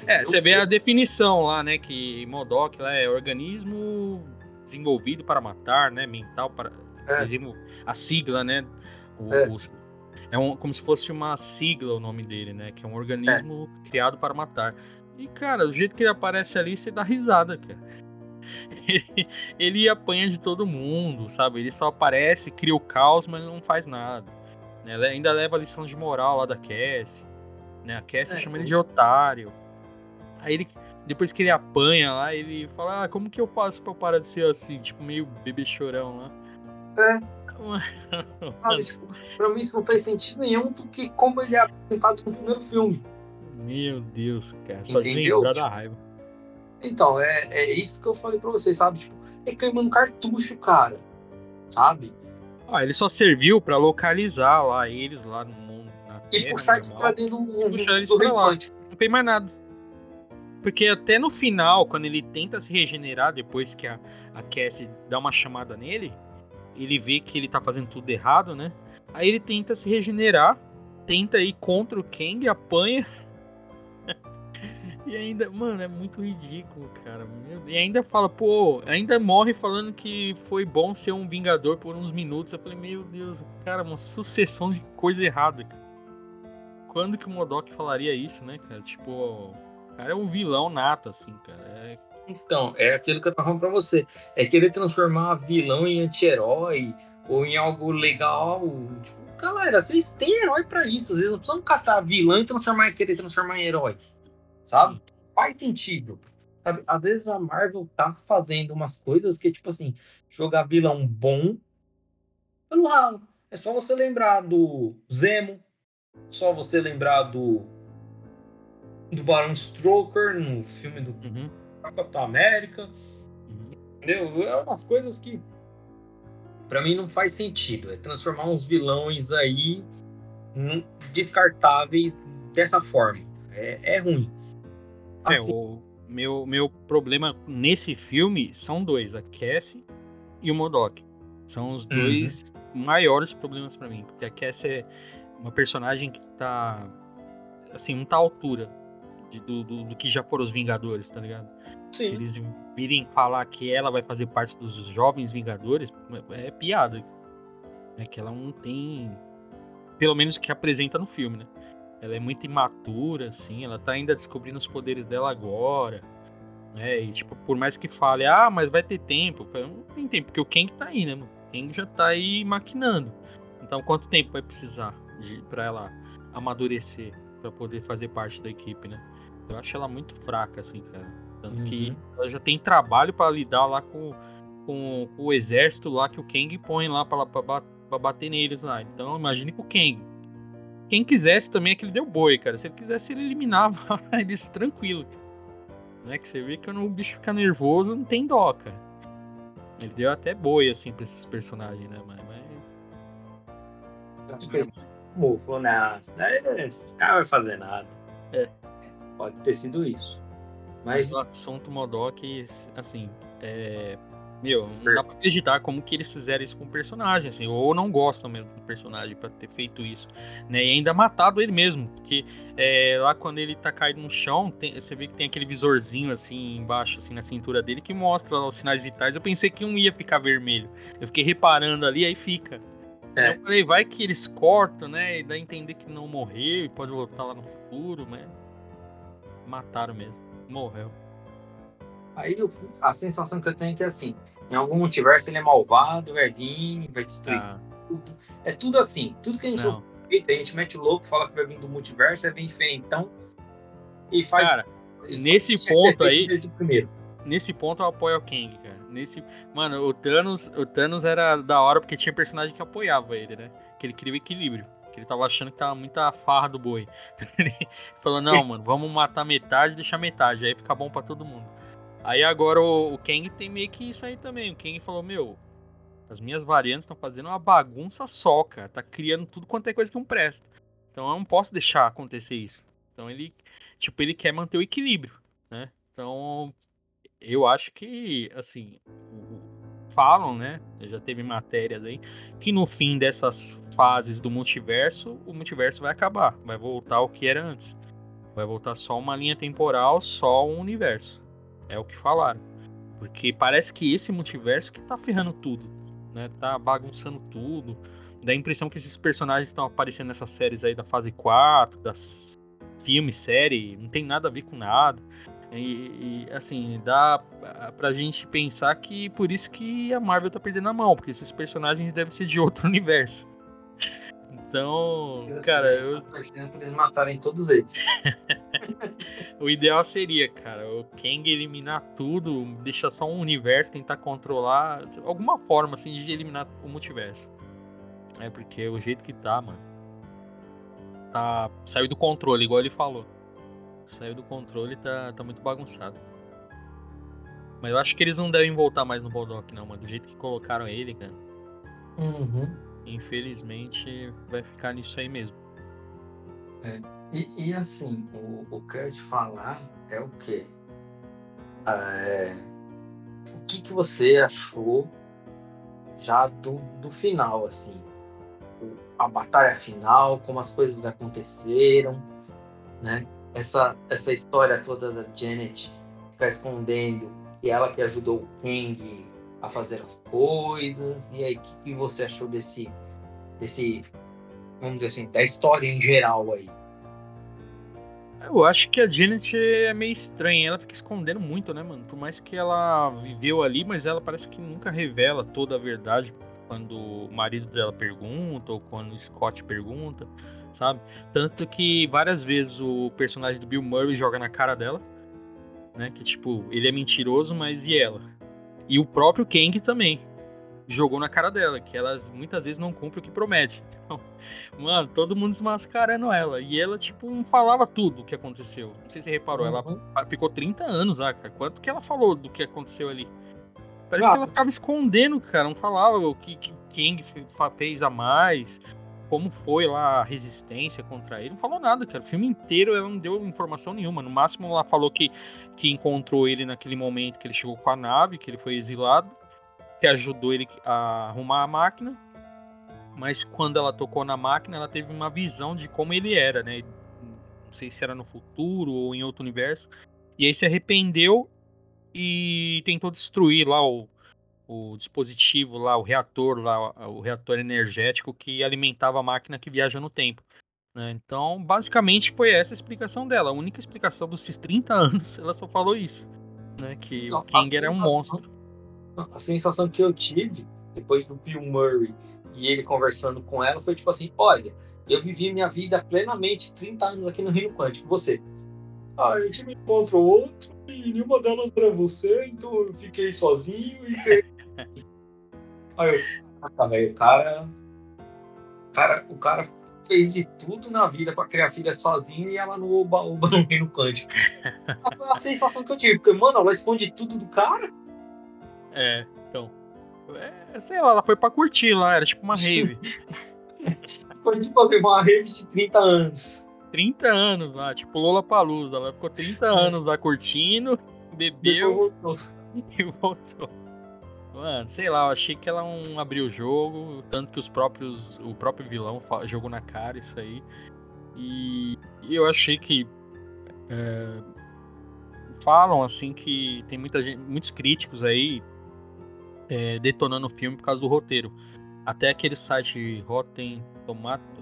É, você vê a definição lá, né? Que Modok lá é organismo desenvolvido para matar, né? Mental para. É. A sigla, né? O, é. O, é um, como se fosse uma sigla o nome dele, né? Que é um organismo é. criado para matar. E, cara, do jeito que ele aparece ali, você dá risada, cara ele, ele apanha de todo mundo, sabe? Ele só aparece, cria o caos, mas não faz nada. Né? Ainda leva a lição de moral lá da Cassie. Né? A Cassie é, chama ele de otário. Aí ele, depois que ele apanha lá, ele fala: ah, como que eu faço pra parar de ser assim? Tipo, meio bebê chorão lá. É. Sabe, tipo, pra mim isso não faz sentido nenhum do que como ele é apresentado no primeiro filme. Meu Deus, cara. Só Entendeu? de lembrar da raiva. Então, é, é isso que eu falei pra vocês, sabe? Tipo, é queimando cartucho, cara. Sabe? Ah, ele só serviu para localizar lá eles lá no mundo. Na e terra, puxar eles pra dentro do, puxar eles pra lá. Não tem mais nada. Porque até no final, quando ele tenta se regenerar, depois que a, a Cassie dá uma chamada nele, ele vê que ele tá fazendo tudo errado, né? Aí ele tenta se regenerar, tenta ir contra o Kang, apanha e ainda, mano, é muito ridículo, cara. E ainda fala, pô, ainda morre falando que foi bom ser um Vingador por uns minutos. Eu falei, meu Deus, cara, uma sucessão de coisa errada. Cara. Quando que o Modok falaria isso, né, cara? Tipo, o cara é um vilão nato, assim, cara. É... Então, é aquilo que eu tava falando pra você. É querer transformar vilão em anti-herói ou em algo legal. Tipo, galera, vocês têm herói para isso. Vocês não precisam catar vilão e transformar, querer transformar em herói sabe? Faz sentido. Sabe? Às vezes a Marvel tá fazendo umas coisas que, tipo assim, jogar vilão bom pelo ralo. É só você lembrar do Zemo, só você lembrar do do Baron Stroker no filme do uhum. Capitão América. Uhum. Entendeu? É umas coisas que para mim não faz sentido. É transformar uns vilões aí descartáveis dessa forma. É, é ruim. É, assim, o meu, meu problema nesse filme são dois, a Cassie e o Modok. São os dois uhum. maiores problemas para mim. Porque a Cassie é uma personagem que tá. Assim, não tá à altura de, do, do, do, que já foram os Vingadores, tá ligado? Sim. Se eles virem falar que ela vai fazer parte dos jovens Vingadores, é piada. É que ela não tem. Pelo menos que apresenta no filme, né? Ela é muito imatura, assim, ela tá ainda descobrindo os poderes dela agora. Né? E, tipo, por mais que fale, ah, mas vai ter tempo. Não tem tempo, porque o Kang tá aí, né, mano? O Kang já tá aí maquinando. Então, quanto tempo vai precisar de, pra ela amadurecer, para poder fazer parte da equipe, né? Eu acho ela muito fraca, assim, cara. Tanto uhum. que ela já tem trabalho para lidar lá com, com, com, o exército lá que o Kang põe lá pra, pra, pra bater neles lá. Então, imagine com o Kang quem quisesse também é que ele deu boi, cara. Se ele quisesse, ele eliminava eles tranquilo. Né? Que você vê que quando o bicho fica nervoso, não tem dó, cara. Ele deu até boi, assim, pra esses personagens, né, mas. mas... Mufo, né? Esse cara vai fazer nada. É. Pode ter sido isso. Mas, o assunto Modok, assim, é, meu, não dá pra acreditar como que eles fizeram isso com o personagem, assim, ou não gostam mesmo do personagem para ter feito isso, né? E ainda matado ele mesmo, porque é, lá quando ele tá caído no chão, tem, você vê que tem aquele visorzinho assim embaixo, assim, na cintura dele, que mostra lá os sinais vitais. Eu pensei que um ia ficar vermelho. Eu fiquei reparando ali, aí fica. É. Eu falei, vai que eles cortam, né? E dá a entender que não morreu e pode voltar lá no futuro, mas mataram mesmo. Morreu. Aí a sensação que eu tenho é que assim, em algum multiverso ele é malvado, vai vir, vai destruir ah. tudo. É tudo assim, tudo que a gente Não. a gente mete o louco, fala que vai vir do multiverso, é bem diferentão e faz. Cara, nesse ponto aí. Nesse ponto eu apoio o Kang, cara. Nesse, mano, o Thanos, o Thanos era da hora porque tinha personagem que apoiava ele, né? Que ele queria o equilíbrio. Ele tava achando que tava muita farra do boi. ele falou: "Não, mano, vamos matar metade, deixar metade, aí fica bom para todo mundo". Aí agora o, o Kang tem meio que isso aí também. O Kang falou, meu, as minhas variantes estão fazendo uma bagunça só, cara. Tá criando tudo quanto é coisa que não presta. Então eu não posso deixar acontecer isso. Então ele, tipo, ele quer manter o equilíbrio, né? Então eu acho que, assim, falam, né? Já teve matérias aí, que no fim dessas fases do multiverso, o multiverso vai acabar. Vai voltar ao que era antes. Vai voltar só uma linha temporal, só um universo. É o que falaram. Porque parece que esse multiverso que tá ferrando tudo, né? Tá bagunçando tudo. Dá a impressão que esses personagens estão aparecendo nessas séries aí da fase 4, das filme, série, não tem nada a ver com nada. E, e, assim, dá pra gente pensar que por isso que a Marvel tá perdendo a mão, porque esses personagens devem ser de outro universo. Então, eu cara, eu. Tô pra eles matarem todos eles. o ideal seria, cara, o Kang eliminar tudo, deixar só um universo, tentar controlar. Alguma forma, assim, de eliminar o multiverso. É, porque o jeito que tá, mano. Tá. Saiu do controle, igual ele falou. Saiu do controle e tá, tá muito bagunçado. Mas eu acho que eles não devem voltar mais no Baldock, não, mano. Do jeito que colocaram ele, cara. Uhum. Infelizmente vai ficar nisso aí mesmo. É, e, e, assim, o, o que eu ia te falar é o quê? É, o que, que você achou já do, do final, assim? O, a batalha final, como as coisas aconteceram, né? Essa, essa história toda da Janet ficar escondendo que ela que ajudou o Kang a fazer as coisas. E aí, o que, que, você achou desse, desse, vamos dizer assim, da história em geral aí? Eu acho que a Janet é meio estranha, ela fica escondendo muito, né, mano? Por mais que ela viveu ali, mas ela parece que nunca revela toda a verdade quando o marido dela pergunta ou quando o Scott pergunta, sabe? Tanto que várias vezes o personagem do Bill Murray joga na cara dela, né? Que tipo, ele é mentiroso, mas e ela? E o próprio Kang também jogou na cara dela, que ela muitas vezes não cumpre o que promete. Então, mano, todo mundo desmascarando ela. E ela, tipo, não falava tudo o que aconteceu. Não sei se você reparou, uhum. ela ficou 30 anos lá, cara. Quanto que ela falou do que aconteceu ali? Parece ah. que ela ficava escondendo, cara. Não falava o que, que Kang fez a mais. Como foi lá a resistência contra ele. Não falou nada, cara. O filme inteiro ela não deu informação nenhuma. No máximo, ela falou que, que encontrou ele naquele momento que ele chegou com a nave, que ele foi exilado, que ajudou ele a arrumar a máquina. Mas quando ela tocou na máquina, ela teve uma visão de como ele era, né? Não sei se era no futuro ou em outro universo. E aí se arrependeu e tentou destruir lá o, o dispositivo lá, o reator lá, o reator energético que alimentava a máquina que viaja no tempo. Né? Então, basicamente foi essa a explicação dela. A única explicação desses 30 anos, ela só falou isso. Né? Que Não, o King era um monstro. A sensação que eu tive depois do Bill Murray e ele conversando com ela foi tipo assim: olha, eu vivi minha vida plenamente 30 anos aqui no Rio Quântico. Você? Ah, a gente me encontrou outro e nenhuma delas era você, então eu fiquei sozinho e Aí eu, velho, o cara, cara, o cara fez de tudo na vida para criar filha sozinha e ela no oba-oba no reino quântico. a sensação que eu tive, porque, mano, ela esconde tudo do cara. É, então. É, sei lá, ela foi pra curtir lá, era tipo uma rave. foi tipo assim, uma rave de 30 anos. 30 anos lá, tipo Lola Palusa. Ela ficou 30 anos lá curtindo, bebeu e voltou. Mano, sei lá, eu achei que ela não abriu o jogo, tanto que os próprios. O próprio vilão jogou na cara isso aí. E, eu achei que. É, falam assim que tem muita gente, muitos críticos aí é, detonando o filme por causa do roteiro. Até aquele site Rotten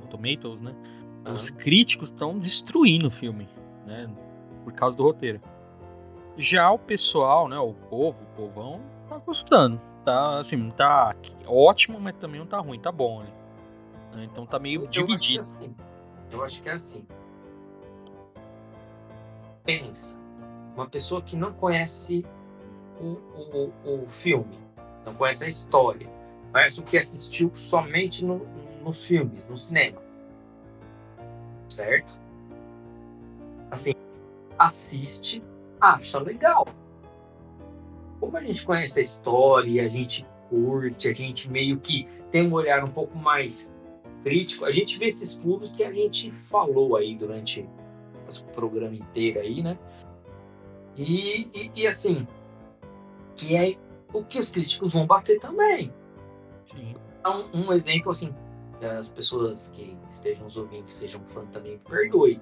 Tomatoes, né? Uhum. Os críticos estão destruindo o filme, né? Por causa do roteiro. Já o pessoal, né? O povo, o povão, tá gostando. Tá, assim, não tá ótimo, mas também não tá ruim, tá bom, né? Então tá meio eu, dividido. Eu acho, é assim. eu acho que é assim. Pensa, uma pessoa que não conhece o, o, o filme, não conhece a história, conhece o que assistiu somente no, nos filmes, no cinema. Certo? Assim, assiste, acha legal como a gente conhece a história, a gente curte, a gente meio que tem um olhar um pouco mais crítico, a gente vê esses furos que a gente falou aí durante o programa inteiro aí, né? E, e, e assim, que é o que os críticos vão bater também. Sim. Então, um exemplo assim, que as pessoas que estejam nos ouvindo, sejam fã também, perdoe.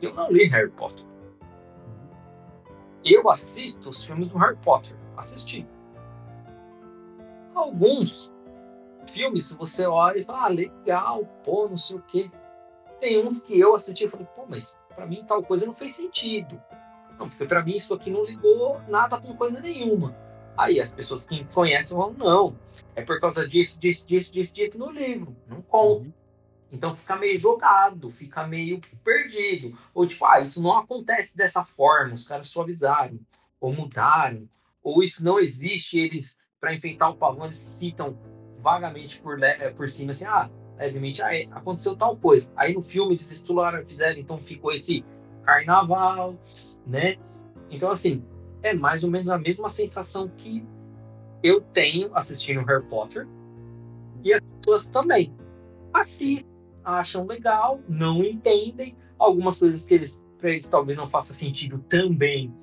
Eu não li Harry Potter. Uhum. Eu assisto os filmes do Harry Potter assistir. Alguns filmes, você olha e fala, ah, legal, pô, não sei o quê. Tem uns que eu assisti e falei, pô, mas para mim tal coisa não fez sentido. Não, porque para mim isso aqui não ligou nada com coisa nenhuma. Aí as pessoas que conhecem vão, não, é por causa disso, disso, disso, disso, disso no livro. Não conta. Uhum. Então fica meio jogado, fica meio perdido. Ou tipo, ah, isso não acontece dessa forma, os caras suavizaram, ou mudaram, ou isso não existe, eles, para enfeitar o pavão, eles citam vagamente por, eh, por cima, assim, ah, levemente, ah, é, aconteceu tal coisa. Aí no filme eles estudaram, fizeram, então ficou esse carnaval, né? Então, assim, é mais ou menos a mesma sensação que eu tenho assistindo Harry Potter e as pessoas também assistem, acham legal, não entendem algumas coisas que eles para eles talvez não faça sentido também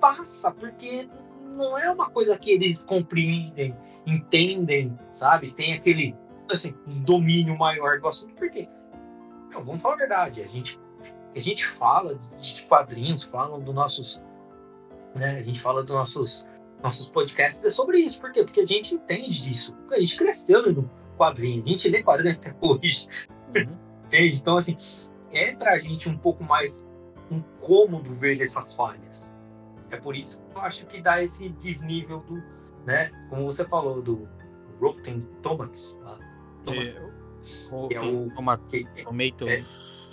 passa, porque não é uma coisa que eles compreendem, entendem, sabe? Tem aquele assim, um domínio maior do assunto, porque meu, vamos falar a verdade, a gente a gente fala de quadrinhos, falam dos nossos né, a gente fala dos nossos nossos podcasts é sobre isso, por quê? Porque a gente entende disso. A gente cresceu no quadrinho, a gente lê quadrinho até hoje. Uhum. Entende? Então, assim, é pra gente um pouco mais incômodo ver essas falhas. É por isso que eu acho que dá esse desnível do, né? Como você falou, do Rotten Tomatoes. Tá? É, que é o tomatoes.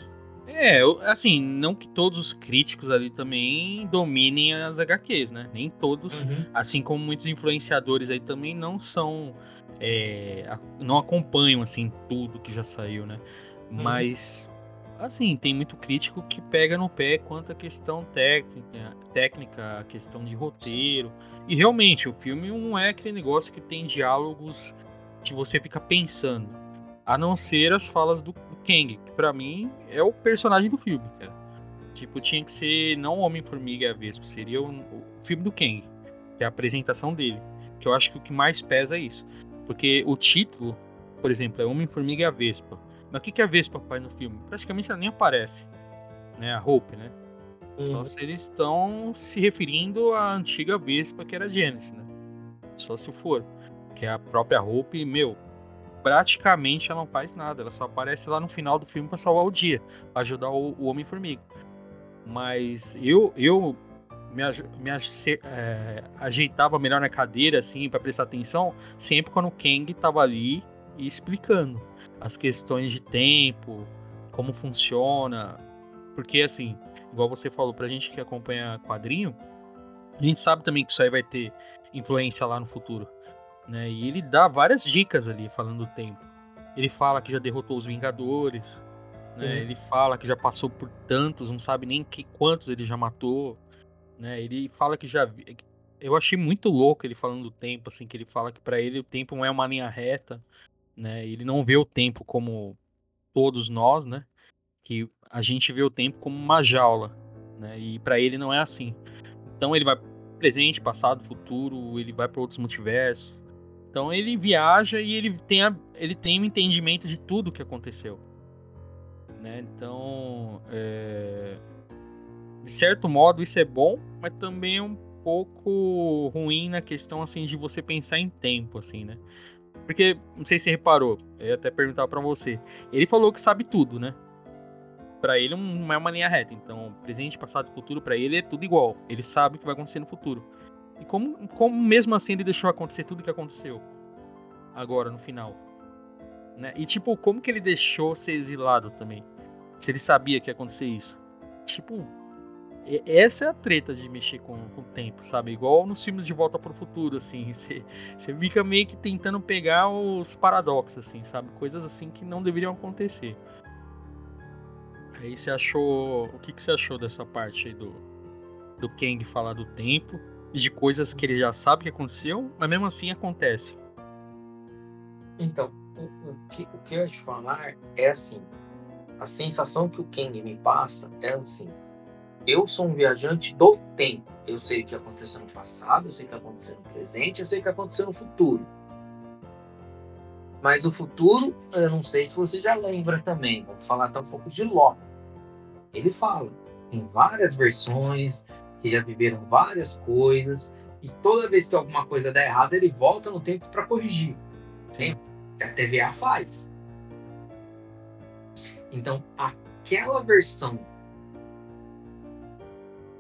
É, é, assim, não que todos os críticos ali também dominem as HQs, né? Nem todos, uhum. assim como muitos influenciadores aí também não são, é, não acompanham assim tudo que já saiu, né? Uhum. Mas assim, tem muito crítico que pega no pé quanto à questão técnica, técnica, a questão de roteiro. E realmente, o filme não é aquele negócio que tem diálogos que você fica pensando. A não ser as falas do, do Kang, que pra mim é o personagem do filme, cara. Tipo, tinha que ser não Homem-Formiga e a Vespa, seria o, o filme do Kang, que é a apresentação dele. Que eu acho que o que mais pesa é isso. Porque o título, por exemplo, é Homem-Formiga e a Vespa. Mas o que, que a Vespa faz no filme? Praticamente ela nem aparece. Né? A Hope, né? Uhum. Só se eles estão se referindo à antiga Vespa que era a Genesis, né? Só se for. Que é a própria Hope, meu, praticamente ela não faz nada. Ela só aparece lá no final do filme para salvar o dia, pra ajudar o, o Homem-Formiga. Mas eu, eu me, me é, ajeitava melhor na cadeira, assim, para prestar atenção, sempre quando o Kang tava ali e explicando as questões de tempo, como funciona. Porque, assim, igual você falou, pra gente que acompanha quadrinho, a gente sabe também que isso aí vai ter influência lá no futuro. Né? E ele dá várias dicas ali falando do tempo. Ele fala que já derrotou os Vingadores, né? Uhum. Ele fala que já passou por tantos, não sabe nem que, quantos ele já matou. Né? Ele fala que já. Eu achei muito louco ele falando do tempo, assim, que ele fala que para ele o tempo não é uma linha reta, né? Ele não vê o tempo como todos nós, né? Que a gente vê o tempo como uma jaula, né? E para ele não é assim. Então ele vai presente, passado, futuro, ele vai para outros multiversos. Então ele viaja e ele tem, a, ele tem um entendimento de tudo que aconteceu. Né? Então, é... de certo modo, isso é bom, mas também é um pouco ruim na questão assim de você pensar em tempo, assim, né? Porque, não sei se você reparou, eu ia até perguntar para você. Ele falou que sabe tudo, né? Para ele não é uma linha reta. Então, presente, passado e futuro, para ele é tudo igual. Ele sabe o que vai acontecer no futuro. E como, como mesmo assim ele deixou acontecer tudo o que aconteceu? Agora, no final. Né? E tipo, como que ele deixou ser exilado também? Se ele sabia que ia acontecer isso. Tipo, essa é a treta de mexer com, com o tempo, sabe? Igual nos filmes de Volta para o Futuro, assim. Você, fica meio que tentando pegar os paradoxos, assim, sabe? Coisas assim que não deveriam acontecer. Aí você achou. O que, que você achou dessa parte aí do, do Kang falar do tempo? E de coisas que ele já sabe que aconteceu, mas mesmo assim acontece. Então, o, o, que, o que eu ia te falar é assim: a sensação que o Kang me passa é assim. Eu sou um viajante do tempo. Eu sei o que aconteceu no passado, eu sei o que aconteceu no presente, eu sei o que aconteceu no futuro. Mas o futuro, eu não sei se você já lembra também. Vamos falar até um pouco de Loki. Ele fala, tem várias versões, que já viveram várias coisas, e toda vez que alguma coisa dá errado, ele volta no tempo para corrigir. Sim. Que a TVA faz. Então, aquela versão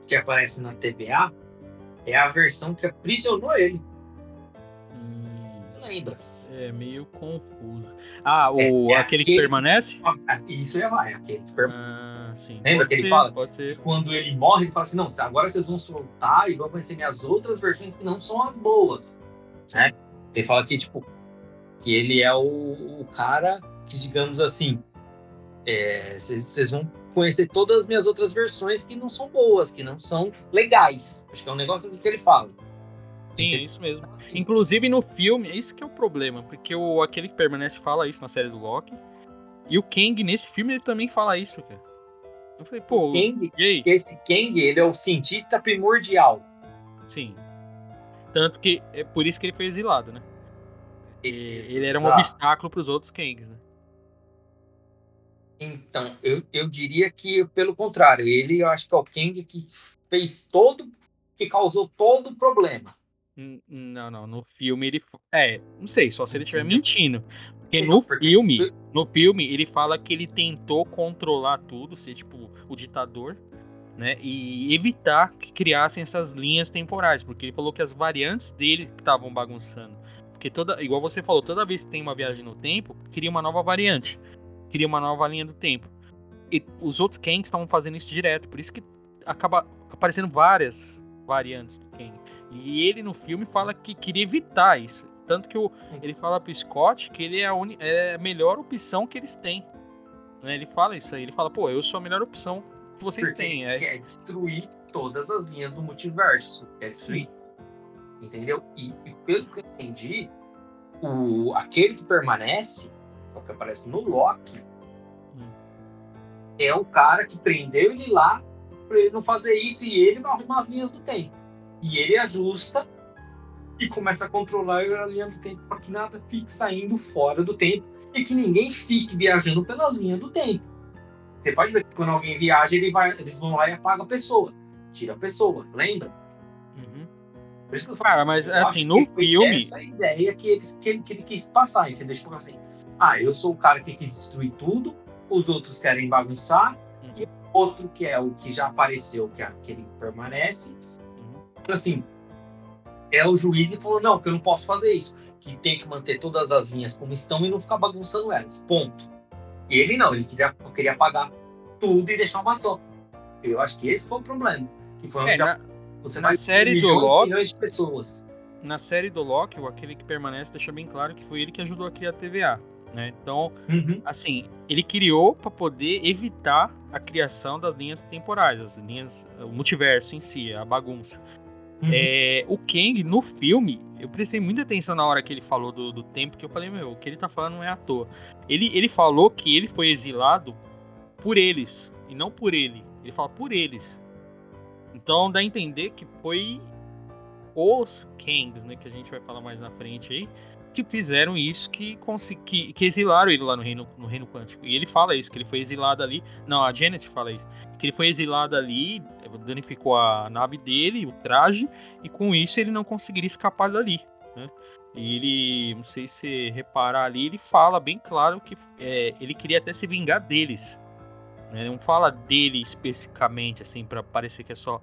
que aparece na TVA é a versão que aprisionou ele. Hum, Lembra? É meio confuso. Ah, o, é, é aquele, aquele, que permanece? Isso já vai, aquele que permanece. Ah, sim. Lembra pode que ser, ele fala? Pode ser. Quando ele morre, ele fala assim: não, agora vocês vão soltar e vão conhecer minhas outras versões que não são as boas. Né? Ele fala que, tipo, que ele é o, o cara que, digamos assim, vocês é, vão conhecer todas as minhas outras versões que não são boas, que não são legais. Acho que é um negócio assim que ele fala. Sim, é isso mesmo. Inclusive no filme, é isso que é o problema, porque o aquele que permanece fala isso na série do Loki. E o Kang nesse filme ele também fala isso, cara. Eu falei, pô, Kang, e aí? Esse Kang, ele é o cientista primordial. Sim. Tanto que é por isso que ele foi exilado, né? Ele era um obstáculo para os outros Kangs, né? Então, eu, eu diria que pelo contrário, ele eu acho que é o Kang que fez todo, que causou todo o problema. Não, não, no filme ele. É, não sei, só se ele estiver mentindo. Porque no filme, no filme, ele fala que ele tentou controlar tudo, ser tipo o ditador, né? E evitar que criassem essas linhas temporais, porque ele falou que as variantes dele estavam bagunçando. Porque toda, igual você falou, toda vez que tem uma viagem no tempo, cria uma nova variante, cria uma nova linha do tempo. E os outros Kangs estavam fazendo isso direto, por isso que acaba aparecendo várias variantes do Kang. E ele no filme fala que queria evitar isso. Tanto que o, ele fala pro Scott que ele é a, uni, é a melhor opção que eles têm. Né? Ele fala isso aí. Ele fala, pô, eu sou a melhor opção que vocês Porque têm. É... quer destruir todas as linhas do multiverso. Quer destruir. Sim. Entendeu? E, e, pelo que eu entendi, o, aquele que permanece, que é aparece no Loki, hum. é o cara que prendeu ele lá para ele não fazer isso e ele vai arrumar as linhas do tempo. E ele ajusta e começa a controlar a linha do tempo para que nada fique saindo fora do tempo e que ninguém fique viajando pela linha do tempo. Você pode ver que quando alguém viaja, ele vai, eles vão lá e apagam a pessoa, tira a pessoa, lembra? Uhum. Cara, mas assim, no filme. Essa ideia que ele, que, ele, que ele quis passar, entendeu? Tipo assim, ah, eu sou o cara que quis destruir tudo, os outros querem bagunçar, uhum. e outro que é o que já apareceu, que é aquele que permanece. Uhum. Assim, é o juiz e falou: não, que eu não posso fazer isso, que tem que manter todas as linhas como estão e não ficar bagunçando elas. Ponto. E ele não, ele queria, queria apagar tudo e deixar uma só. Eu acho que esse foi o problema. Que foi é, na, você na série do Loki, milhões de pessoas. Na série do Loki, aquele que permanece deixa bem claro que foi ele que ajudou a criar a TVA. Né? Então, uhum. assim, ele criou para poder evitar a criação das linhas temporais, as linhas, o multiverso em si, a bagunça. Uhum. É, o Kang, no filme, eu prestei muita atenção na hora que ele falou do, do, tempo, que eu falei, meu, o que ele tá falando não é à toa. Ele, ele falou que ele foi exilado por eles, e não por ele. Ele fala por eles. Então dá a entender que foi os Kangs, né, que a gente vai falar mais na frente aí, que fizeram isso, que, que, que exilaram ele lá no reino, no reino quântico. E ele fala isso, que ele foi exilado ali. Não, a Janet fala isso. Que ele foi exilado ali, danificou a nave dele, o traje, e com isso ele não conseguiria escapar dali. Né? E ele, não sei se reparar ali, ele fala bem claro que é, ele queria até se vingar deles. Né? Não fala dele especificamente, assim, para parecer que é só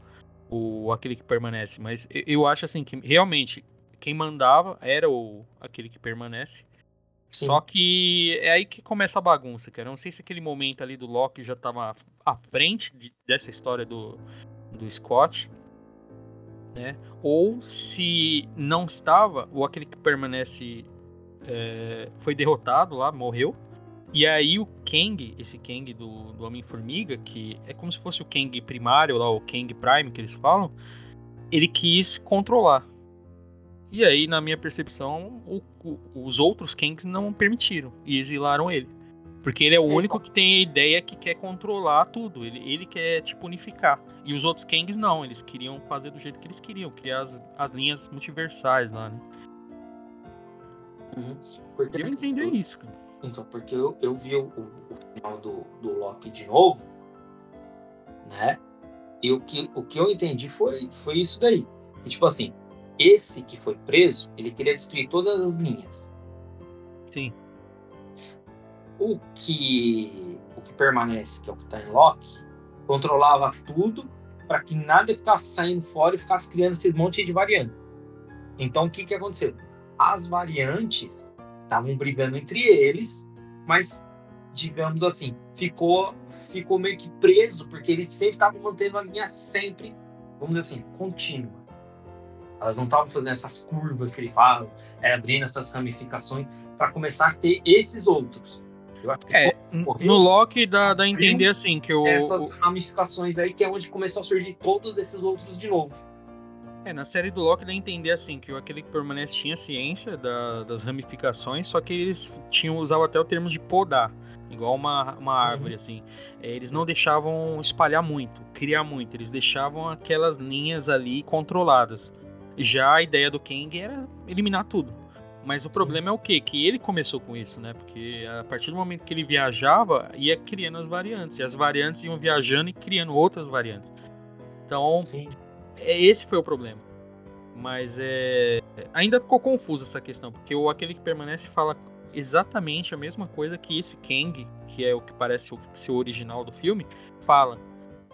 o aquele que permanece. Mas eu acho assim que realmente quem mandava era o aquele que permanece. Sim. Só que é aí que começa a bagunça, cara. Eu não sei se aquele momento ali do Loki já estava à frente de, dessa história do, do Scott, né? Ou se não estava, ou aquele que permanece é, foi derrotado lá, morreu. E aí o Kang, esse Kang do, do Homem-Formiga, que é como se fosse o Kang primário lá, o Kang Prime que eles falam, ele quis controlar. E aí, na minha percepção, o, o, os outros Kangs não permitiram e exilaram ele. Porque ele é o único que tem a ideia que quer controlar tudo. Ele, ele quer, tipo, unificar. E os outros Kangs não, eles queriam fazer do jeito que eles queriam, criar as, as linhas multiversais lá, né? Uhum. Porque, eu assim, entendi eu, isso, cara. Então, porque eu, eu vi o, o, final do, do Loki de novo, né? E o que, o que eu entendi foi, foi isso daí. E, tipo assim, esse que foi preso, ele queria destruir todas as linhas. Sim. O que o que permanece, que é o que está em Loki, controlava tudo para que nada ficasse saindo fora e ficasse criando esse monte de variante. Então o que que aconteceu? As variantes estavam brigando entre eles, mas digamos assim, ficou ficou meio que preso porque ele sempre estava mantendo a linha sempre, vamos dizer assim, contínua. Elas não estavam fazendo essas curvas que ele fala, é, abrindo essas ramificações para começar a ter esses outros. é, no Loki dá, dá a entender assim que o, essas ramificações aí que é onde começou a surgir todos esses outros de novo. É, na série do Loki dá a entender assim que aquele que permanece tinha ciência da, das ramificações, só que eles tinham usado até o termo de podar, igual uma, uma uhum. árvore uhum. assim. É, eles não deixavam espalhar muito, criar muito, eles deixavam aquelas linhas ali controladas. Já a ideia do Kang era eliminar tudo. Mas o problema é o quê? Que ele começou com isso, né? Porque a partir do momento que ele viajava, ia criando as variantes. E as variantes iam viajando e criando outras variantes. Então, Sim. É, esse foi o problema. Mas é, ainda ficou confuso essa questão, porque o aquele que permanece fala exatamente a mesma coisa que esse Kang, que é o que parece ser o original do filme, fala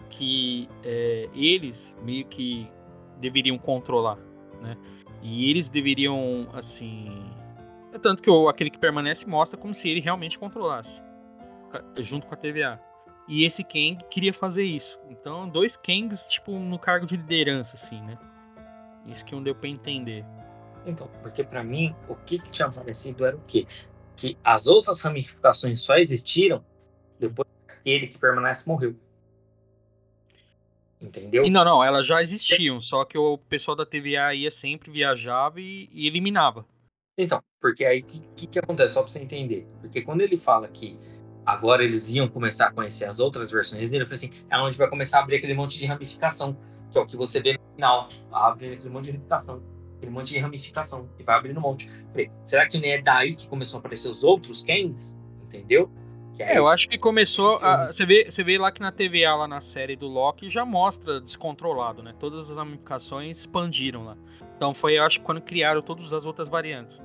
que é, eles meio que deveriam controlar né? E eles deveriam, assim. É tanto que o, aquele que permanece mostra como se ele realmente controlasse, junto com a TVA. E esse Kang queria fazer isso. Então, dois Kangs, tipo, no cargo de liderança, assim, né? Isso que não deu pra entender. Então, porque para mim, o que, que tinha aparecido era o quê? Que as outras ramificações só existiram depois que aquele que permanece morreu. Entendeu? E não, não, elas já existiam, só que o pessoal da TVA ia sempre, viajava e, e eliminava. Então, porque aí o que, que, que acontece? Só pra você entender. Porque quando ele fala que agora eles iam começar a conhecer as outras versões dele, eu falei assim, é onde vai começar a abrir aquele monte de ramificação, que é o que você vê no final. Abre aquele monte de ramificação, aquele monte de ramificação, e vai abrindo um monte. Eu falei, será que nem é daí que começou a aparecer os outros Kens? Entendeu? É, eu acho que começou. A, você, vê, você vê lá que na TVA, lá na série do Loki, já mostra descontrolado, né? Todas as ramificações expandiram lá. Então foi, eu acho, quando criaram todas as outras variantes.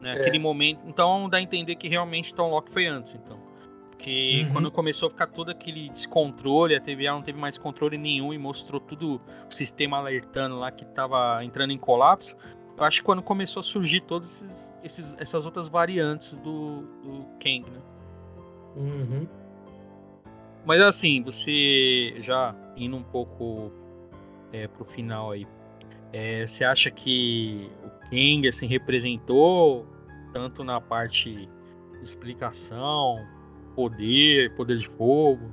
Né? É. Aquele momento. Então dá a entender que realmente Tom Loki foi antes, então. Porque uhum. quando começou a ficar todo aquele descontrole, a TVA não teve mais controle nenhum e mostrou tudo o sistema alertando lá que tava entrando em colapso. Eu acho que quando começou a surgir todas essas outras variantes do, do Kang, né? Uhum. Mas assim, você já indo um pouco é, pro final aí, é, você acha que o Kang assim, representou tanto na parte explicação, poder, poder de fogo?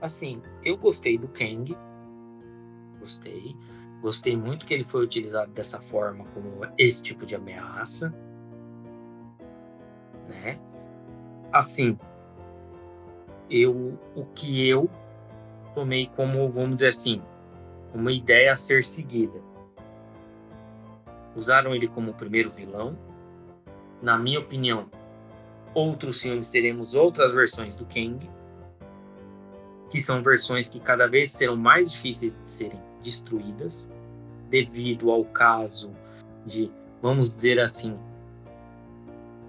Assim, eu gostei do Kang. Gostei. Gostei muito que ele foi utilizado dessa forma, como esse tipo de ameaça. Né? Assim, eu o que eu tomei como, vamos dizer assim, uma ideia a ser seguida. Usaram ele como primeiro vilão. Na minha opinião, outros filmes teremos outras versões do Kang, que são versões que cada vez serão mais difíceis de serem destruídas, devido ao caso de, vamos dizer assim,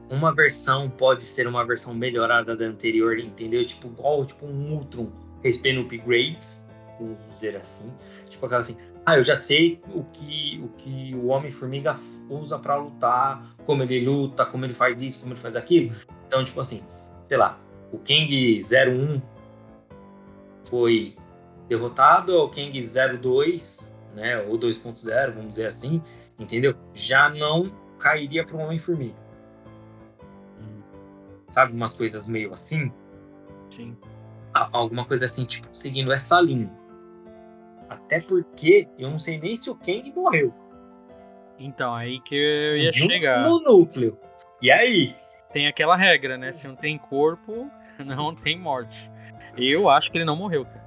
uma versão pode ser uma versão melhorada da anterior, entendeu? Tipo, igual tipo um Ultron recebendo upgrades, vamos dizer assim. Tipo aquela assim, ah, eu já sei o que o, que o Homem-Formiga usa para lutar, como ele luta, como ele faz isso, como ele faz aquilo. Então, tipo assim, sei lá, o Kang 01 foi derrotado, o Kang 02, né, ou 2.0, vamos dizer assim, entendeu? Já não cairia para o Homem-Formiga sabe? Umas coisas meio assim. Sim. Alguma coisa assim, tipo, seguindo essa linha. Até porque eu não sei nem se o Kang morreu. Então, aí que eu ia chegar. No núcleo. E aí? Tem aquela regra, né? Se não tem corpo, não tem morte. Eu acho que ele não morreu, cara.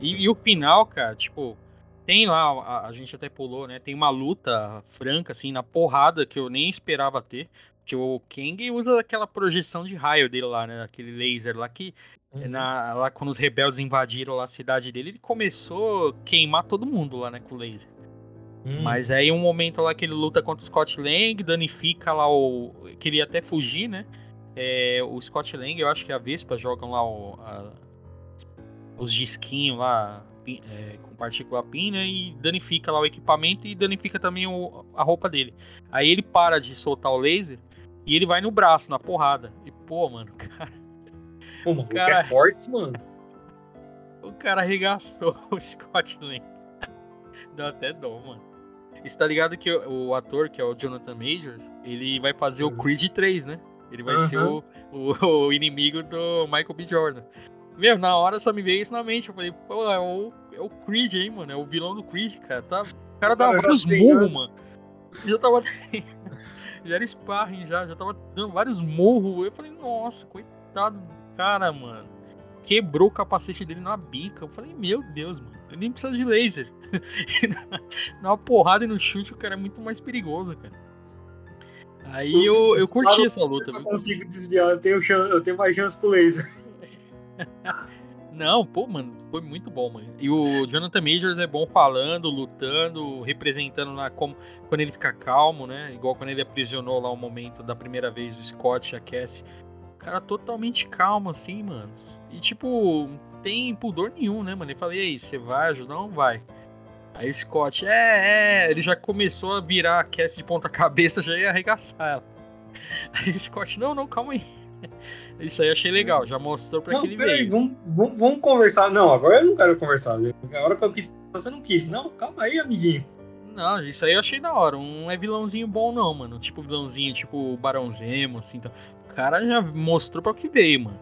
E, e o final, cara, tipo, tem lá, a, a, gente até pulou, né? Tem uma luta franca, assim, na porrada que eu nem esperava ter. O Kang usa aquela projeção de raio dele lá, né? Aquele laser lá que. Uhum. Na, lá quando os rebeldes invadiram lá a cidade dele, ele começou a queimar todo mundo lá, né? Com o laser. Hum. Mas aí um momento lá que ele luta contra o Scott Lang, danifica lá o. Queria até fugir, né? É, o Scott Lang, eu acho que a Vespa jogam lá o, a, os disquinhos lá é, com partícula pin, né? E danifica lá o equipamento e danifica também o, a roupa dele. Aí ele para de soltar o laser e ele vai no braço, na porrada. E, pô, mano, cara. Pô, o cara é forte, mano. O cara arregaçou o Scott Lang. Deu até dó, mano. E tá ligado que o, o, ator, que é o Jonathan Majors, ele vai fazer uhum. o Creed 3, né? Ele vai uhum. ser o, o, o, inimigo do Michael B. Jordan. Meu, na hora só me veio isso na mente. Eu falei, pô, é o, é o Creed, hein, mano? É o vilão do Creed, cara. Tá, o cara dá vários murros, mano. Eu já tava já era sparring, já, já tava dando vários morros. Eu falei, nossa, coitado do cara, mano. Quebrou o capacete dele na bica. Eu falei, meu Deus, mano, eu nem preciso de laser. Uma porrada e no chute o cara é muito mais perigoso, cara. Aí eu, eu curti essa luta. Eu consigo desviar, eu tenho, chance, eu tenho mais chance com laser. Não, pô, mano, foi muito bom, mano. E o Jonathan Majors é bom falando, lutando, representando na como quando ele fica calmo, né? Igual quando ele aprisionou lá o momento da primeira vez o Scott e a Cassie. O cara totalmente calmo assim, mano. E tipo, tem pudor nenhum, né, mano? Ele falei, e aí, você vai ajudar ou não vai? Aí o Scott, é, é, ele já começou a virar a Cassie de ponta cabeça, já ia arregaçar ela. Aí o Scott, não, não, calma aí. Isso aí eu achei legal, já mostrou pra não, que ele veio. Vamos, vamos, vamos, conversar. Não, agora eu não quero conversar. Agora que eu quis, você não quis. Não, calma aí, amiguinho. Não, isso aí eu achei da hora. Não é vilãozinho bom, não, mano. Tipo vilãozinho, tipo Barão Zemo, assim. Então. O cara já mostrou pra que veio, mano.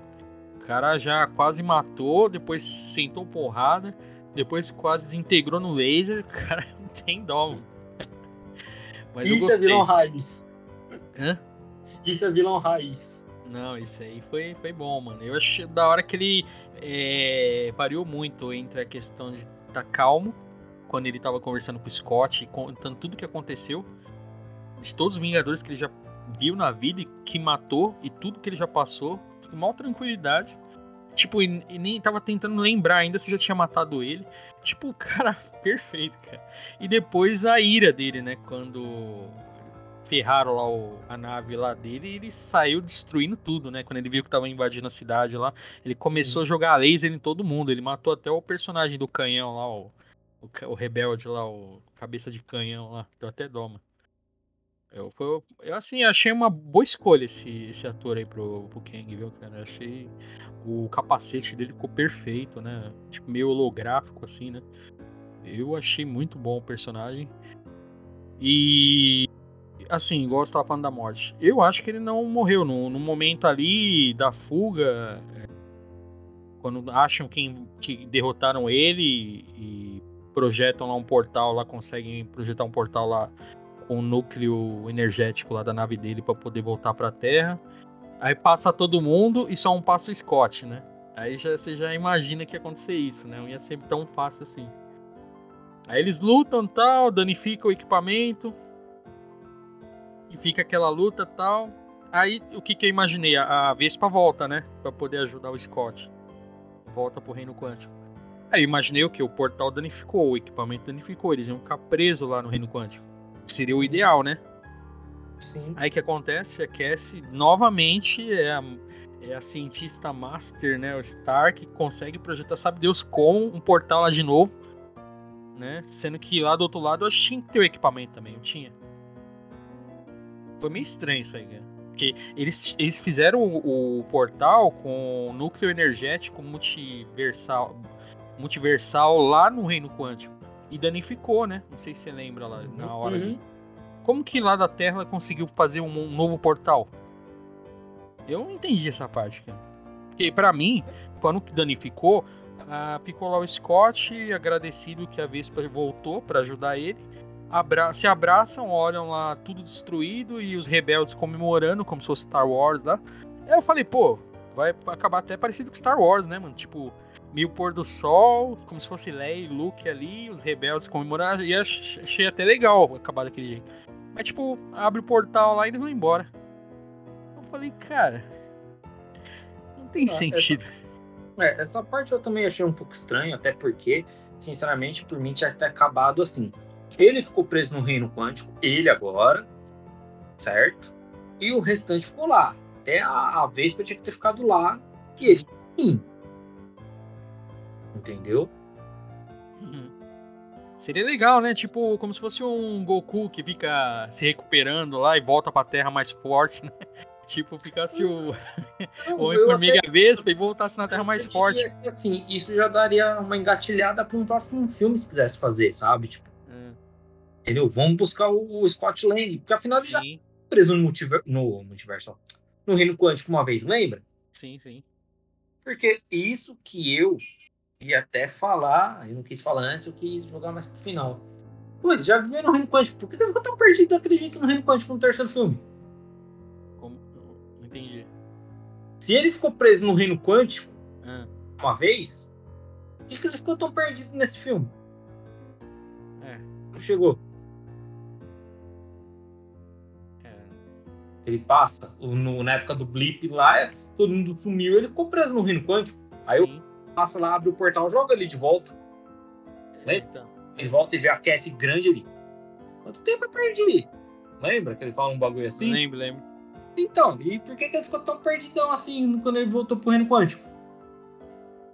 O cara já quase matou, depois sentou porrada, depois quase desintegrou no laser. O cara não tem dó, mano. Mas isso é vilão raiz. Hã? Isso é vilão raiz. Não, isso aí foi, foi bom, mano. Eu achei da hora que ele é, variou muito entre a questão de estar tá calmo, quando ele tava conversando com o Scott contando tudo o que aconteceu, de todos os Vingadores que ele já viu na vida e que matou, e tudo que ele já passou, com maior tranquilidade. Tipo, e, e, nem tava tentando lembrar ainda se já tinha matado ele. Tipo, cara, perfeito, cara. E depois a ira dele, né? Quando ferraram lá o, a nave lá dele e ele saiu destruindo tudo, né? Quando ele viu que tava invadindo a cidade lá, ele começou a jogar laser em todo mundo. Ele matou até o personagem do canhão lá, o, o, o rebelde lá, o cabeça de canhão lá. Deu até dó, mano. Eu, eu, eu, assim, achei uma boa escolha esse, esse ator aí pro, pro Kang, viu, cara? achei o capacete dele ficou perfeito, né? Tipo, meio holográfico, assim, né? Eu achei muito bom o personagem. E assim, igual você tava falando da morte, eu acho que ele não morreu. No, no momento ali da fuga, é, quando acham quem, que derrotaram ele e projetam lá um portal, lá conseguem projetar um portal lá com o núcleo energético lá da nave dele para poder voltar para a Terra. Aí passa todo mundo e só um passa o Scott, né? Aí já, você já imagina que ia acontecer isso, né? Não ia ser tão fácil assim. Aí eles lutam tal, danificam o equipamento e fica aquela luta tal. Aí o que, que eu imaginei? A, a Vespa volta, né? Pra poder ajudar o Scott. Volta pro Reino Quântico. Aí eu imaginei o que? O portal danificou, o equipamento danificou. Eles iam ficar presos lá no Reino Quântico. Seria o ideal, né? Sim. Aí o que acontece? A Cassie novamente é a, é a cientista master, né? O Stark consegue projetar, sabe Deus, com um portal lá de novo. Né? Sendo que lá do outro lado eu tinha que ter o equipamento também, eu tinha. Foi meio estranho isso aí, cara. Porque eles, eles fizeram o, o portal com núcleo energético multiversal, multiversal lá no reino quântico. E danificou, né? Não sei se você lembra lá na hora. Uhum. Como que lá da Terra ela conseguiu fazer um, um, novo portal? Eu não entendi essa parte, cara. Porque pra mim, quando danificou, ah, ficou lá o Scott agradecido que a Vespa voltou para ajudar ele abra se abraçam, olham lá tudo destruído e os rebeldes comemorando como se fosse Star Wars lá. Aí eu falei, pô, vai acabar até parecido com Star Wars, né, mano? Tipo, meio pôr do sol, como se fosse Leia e Luke ali, os rebeldes comemorando. E achei até legal acabar daquele jeito. Mas, tipo, abre o portal lá e eles vão embora. Eu falei, cara, não tem ah, sentido. Essa, é, essa parte eu também achei um pouco estranho, até porque, sinceramente, por mim tinha até acabado assim. Ele ficou preso no reino quântico, ele agora, certo? E o restante ficou lá. Até a, a Vespa tinha que ter ficado lá. E ele sim. Entendeu? Uhum. Seria legal, né? Tipo, como se fosse um Goku que fica se recuperando lá e volta pra Terra mais forte, né? Tipo, ficasse o Homem-Formiga até... Vespa e voltasse na Terra mais forte. Assim, isso já daria uma engatilhada para um próximo filme se quisesse fazer, sabe? Tipo, Entendeu? Vamos buscar o Scott Lang, porque afinal ele já tá preso no, multiver, no multiverso, no reino quântico uma vez, lembra? Sim, sim. Porque isso que eu ia até falar, eu não quis falar antes, eu quis jogar mais pro final. Pô, ele já viveu no reino quântico, por que ele ficou tão perdido daquele jeito no reino quântico no terceiro filme? Como? Não entendi. Se ele ficou preso no reino quântico ah. uma vez, por que ele ficou tão perdido nesse filme? É. Não chegou. Ele passa, no, na época do blip lá, todo mundo sumiu, ele ficou preso no reino quântico. Aí eu passa lá, abre o portal, joga ele de volta. Então. Ele volta e vê a Cassie grande ali. Quanto tempo eu perdi? Lembra que ele fala um bagulho assim? Lembro, lembro. Então, e por que, que ele ficou tão perdidão assim quando ele voltou pro reino quântico?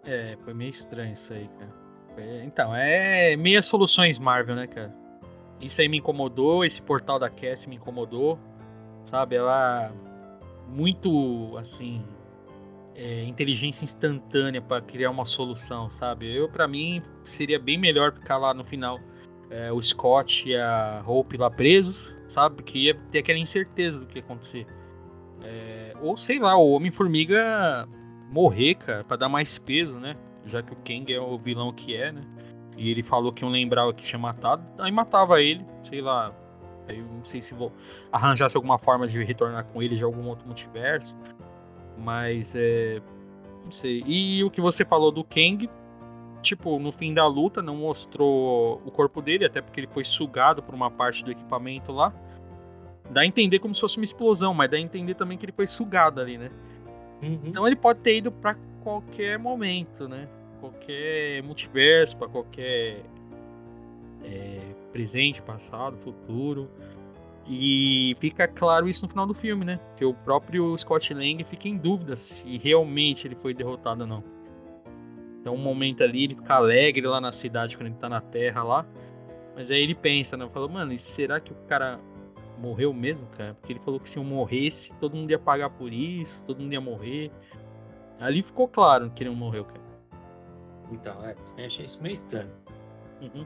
É, foi meio estranho isso aí, cara. Então, é meia soluções Marvel, né, cara? Isso aí me incomodou, esse portal da Cassie me incomodou sabe? Ela muito assim é, inteligência instantânea para criar uma solução, sabe? Eu para mim seria bem melhor ficar lá no final é, o Scott e a Hope lá presos, sabe? Porque ia ter aquela incerteza do que ia acontecer. É, ou sei lá, o Homem Formiga morrer, cara, para dar mais peso, né? Já que o Kang é o vilão que é, né? E ele falou que iam lembrar o que tinha matado, aí matava ele, sei lá, Aí eu não sei se vou arranjar alguma forma de retornar com ele de algum outro multiverso. Mas é. Não sei. E o que você falou do Kang, tipo, no fim da luta não mostrou o corpo dele, até porque ele foi sugado por uma parte do equipamento lá. Dá a entender como se fosse uma explosão, mas dá a entender também que ele foi sugado ali, né? Uhum. Então ele pode ter ido para qualquer momento, né? Qualquer multiverso, para qualquer é, presente, passado, futuro. E fica claro isso no final do filme, né? Que o próprio Scott Lang fica em dúvida se realmente ele foi derrotado ou não. Então, um momento ali, ele fica alegre lá na cidade quando ele tá na Terra lá. Mas aí ele pensa, né? Fala, mano, será que o cara morreu mesmo, cara? Porque ele falou que se eu morresse, todo mundo ia pagar por isso, todo mundo ia morrer. Ali ficou claro que ele não morreu, cara. Então, é, eu achei isso meio estranho. Uhum.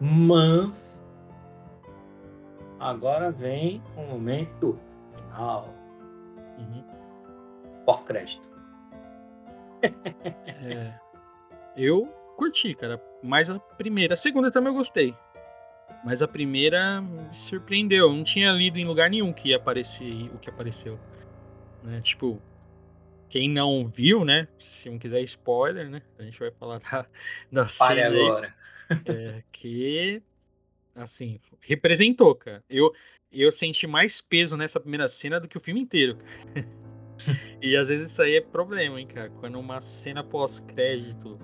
Mas agora vem o momento final. Uhum. Pós-crédito. é, eu curti, cara. Mas a primeira, a segunda também eu gostei. Mas a primeira me surpreendeu. Eu não tinha lido em lugar nenhum que ia aparecer o que apareceu. Né? Tipo, quem não viu, né? Se não quiser spoiler, né? A gente vai falar da, da Pare cena agora. É, que, assim, representou, cara. Eu, eu senti mais peso nessa primeira cena do que o filme inteiro. e às vezes isso aí é problema, hein, cara? Quando uma cena pós-crédito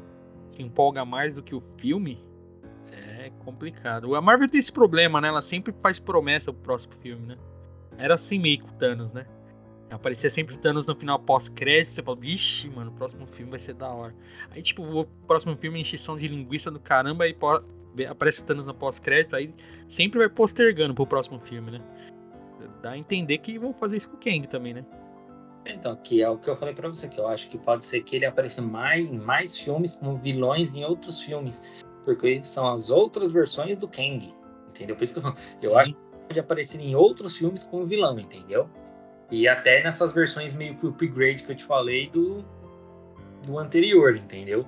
empolga mais do que o filme, é complicado. A Marvel tem esse problema, né? Ela sempre faz promessa pro próximo filme, né? Era assim meio com Thanos, né? Aparecia sempre Thanos no final pós-crédito, você fala, vixe, mano, o próximo filme vai ser da hora. Aí, tipo, o próximo filme é enchição de linguiça do caramba, aí aparece o Thanos no pós-crédito, aí sempre vai postergando pro próximo filme, né? Dá a entender que vão fazer isso com o Kang também, né? Então, que é o que eu falei pra você, que eu acho que pode ser que ele apareça mais, em mais filmes como vilões em outros filmes porque são as outras versões do Kang, entendeu? Por isso que eu, eu acho que pode aparecer em outros filmes como vilão, entendeu? E até nessas versões meio que upgrade que eu te falei do, do anterior, entendeu?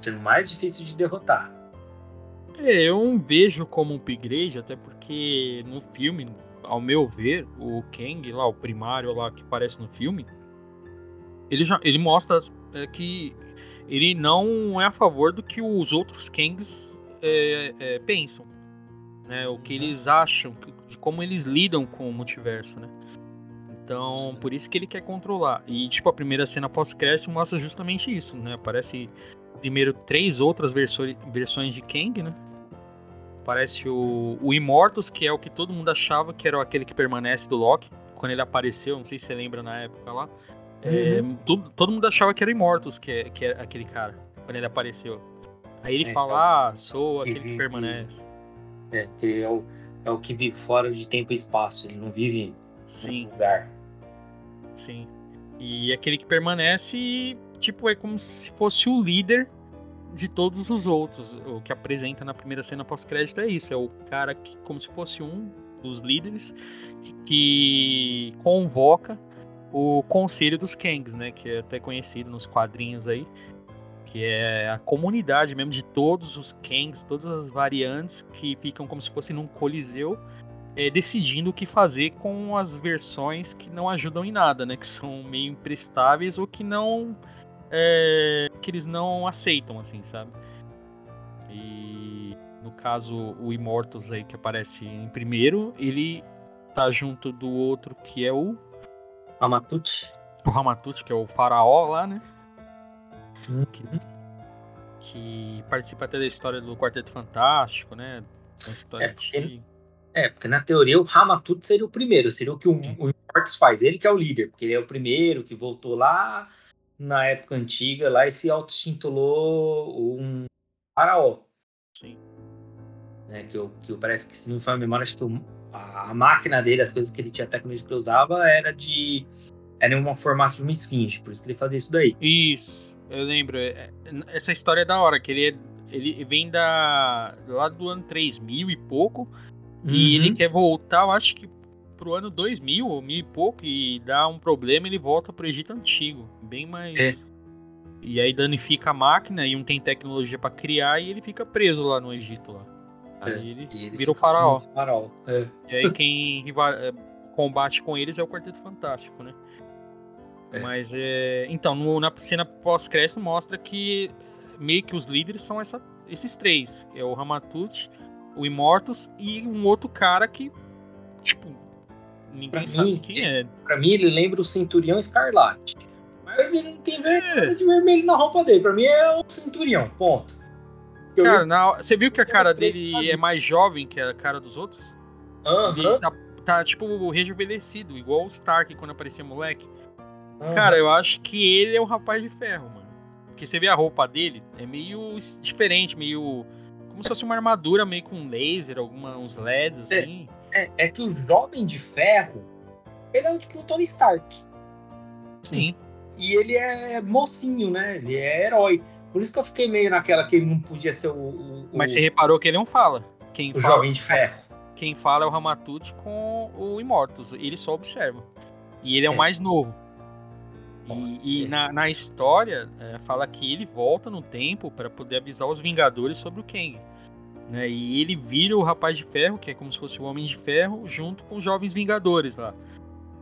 Sendo mais difícil de derrotar. É, eu não vejo como um upgrade, até porque no filme, ao meu ver, o Kang lá, o primário lá que aparece no filme, ele já ele mostra é, que ele não é a favor do que os outros Kangs é, é, pensam, né? O que eles acham, de como eles lidam com o multiverso, né? Então, por isso que ele quer controlar. E, tipo, a primeira cena pós-crédito mostra justamente isso, né? Aparece primeiro três outras versões, de Kang, né? Aparece o, o Immortus, que é o que todo mundo achava que era aquele que permanece do Loki. Quando ele apareceu, não sei se você lembra na época lá. É, uhum. todo, todo mundo achava que era Immortus, que, é, que era aquele cara, quando ele apareceu. Aí ele é, fala, então, ah, sou aquele que, que permanece. É, ele é o, é o que vive fora de tempo e espaço, ele não vive Sim. no lugar. Sim. E aquele que permanece, tipo, é como se fosse o líder de todos os outros. O que apresenta na primeira cena pós-crédito é isso: é o cara que, como se fosse um dos líderes, que, que convoca o Conselho dos Kangs, né? Que é até conhecido nos quadrinhos aí. Que é a comunidade mesmo de todos os Kangs, todas as variantes que ficam como se fosse num coliseu, é, decidindo o que fazer com as versões que não ajudam em nada, né? Que são meio imprestáveis ou que não. É, que eles não aceitam, assim, sabe? E no caso, o Immortus aí que aparece em primeiro, ele tá junto do outro que é o Ramatut. O Ramatut, que é o faraó lá, né? Uhum. Que, que, participa até da história do Quarteto Fantástico, né? Uma história é, porque, é, porque na teoria o Ramatut seria o primeiro, seria o que o, o Immortus faz. Ele que é o líder, porque ele é o primeiro que voltou lá na época antiga, lá e se auto-intitulou um faraó. Sim. Né, que, eu, que eu, parece que, se não me for a memória, acho que o, a máquina dele, as coisas que ele tinha, a tecnologia que ele usava, era de. Era em um formato de uma esfinge, por isso que ele fazia isso daí. Isso, eu lembro. É, é, essa história é da hora, que ele, é, ele vem da, lá do ano 3000 e pouco, uhum. e ele quer voltar, eu acho que pro ano 2000 ou mil e pouco, e dá um problema, ele volta pro Egito Antigo, bem mais. É. E aí danifica a máquina e não tem tecnologia para criar e ele fica preso lá no Egito lá. Aí é, ele, ele vira o faraó. faraó. É. E aí quem é, combate com eles é o Quarteto Fantástico, né? É. Mas é. Então, no, na cena pós-crédito mostra que meio que os líderes são essa, esses três. É o Ramatut, o Immortus e um outro cara que, tipo, ninguém pra sabe mim, quem é. Pra mim, ele lembra o Centurião Escarlate. Mas ele não tem é. de vermelho na roupa dele. Pra mim é o Centurião, ponto. Eu cara, na, você viu que a cara dele é mais jovem que a cara dos outros? Ele tá, tá, tipo, rejuvenescido, igual o Stark quando aparecia moleque. Uhum. Cara, eu acho que ele é o rapaz de ferro, mano. Porque você vê a roupa dele, é meio diferente, meio. Como se fosse uma armadura meio com laser, alguma, uns LEDs é, assim. É, é, é que o Jovem de Ferro, ele é tipo o Tony Stark. Sim. E ele é mocinho, né? Ele é herói. Por isso que eu fiquei meio naquela que ele não podia ser o. o Mas você reparou que ele não fala. Quem o fala, Jovem de Ferro. Quem fala é o Ramatut com o Immortus. Ele só observa. E ele é, é. o mais novo. E, e na, na, história, é, fala que ele volta no tempo para poder avisar os Vingadores sobre o Kang. Né? E ele vira o Rapaz de Ferro, que é como se fosse o Homem de Ferro, junto com os Jovens Vingadores lá.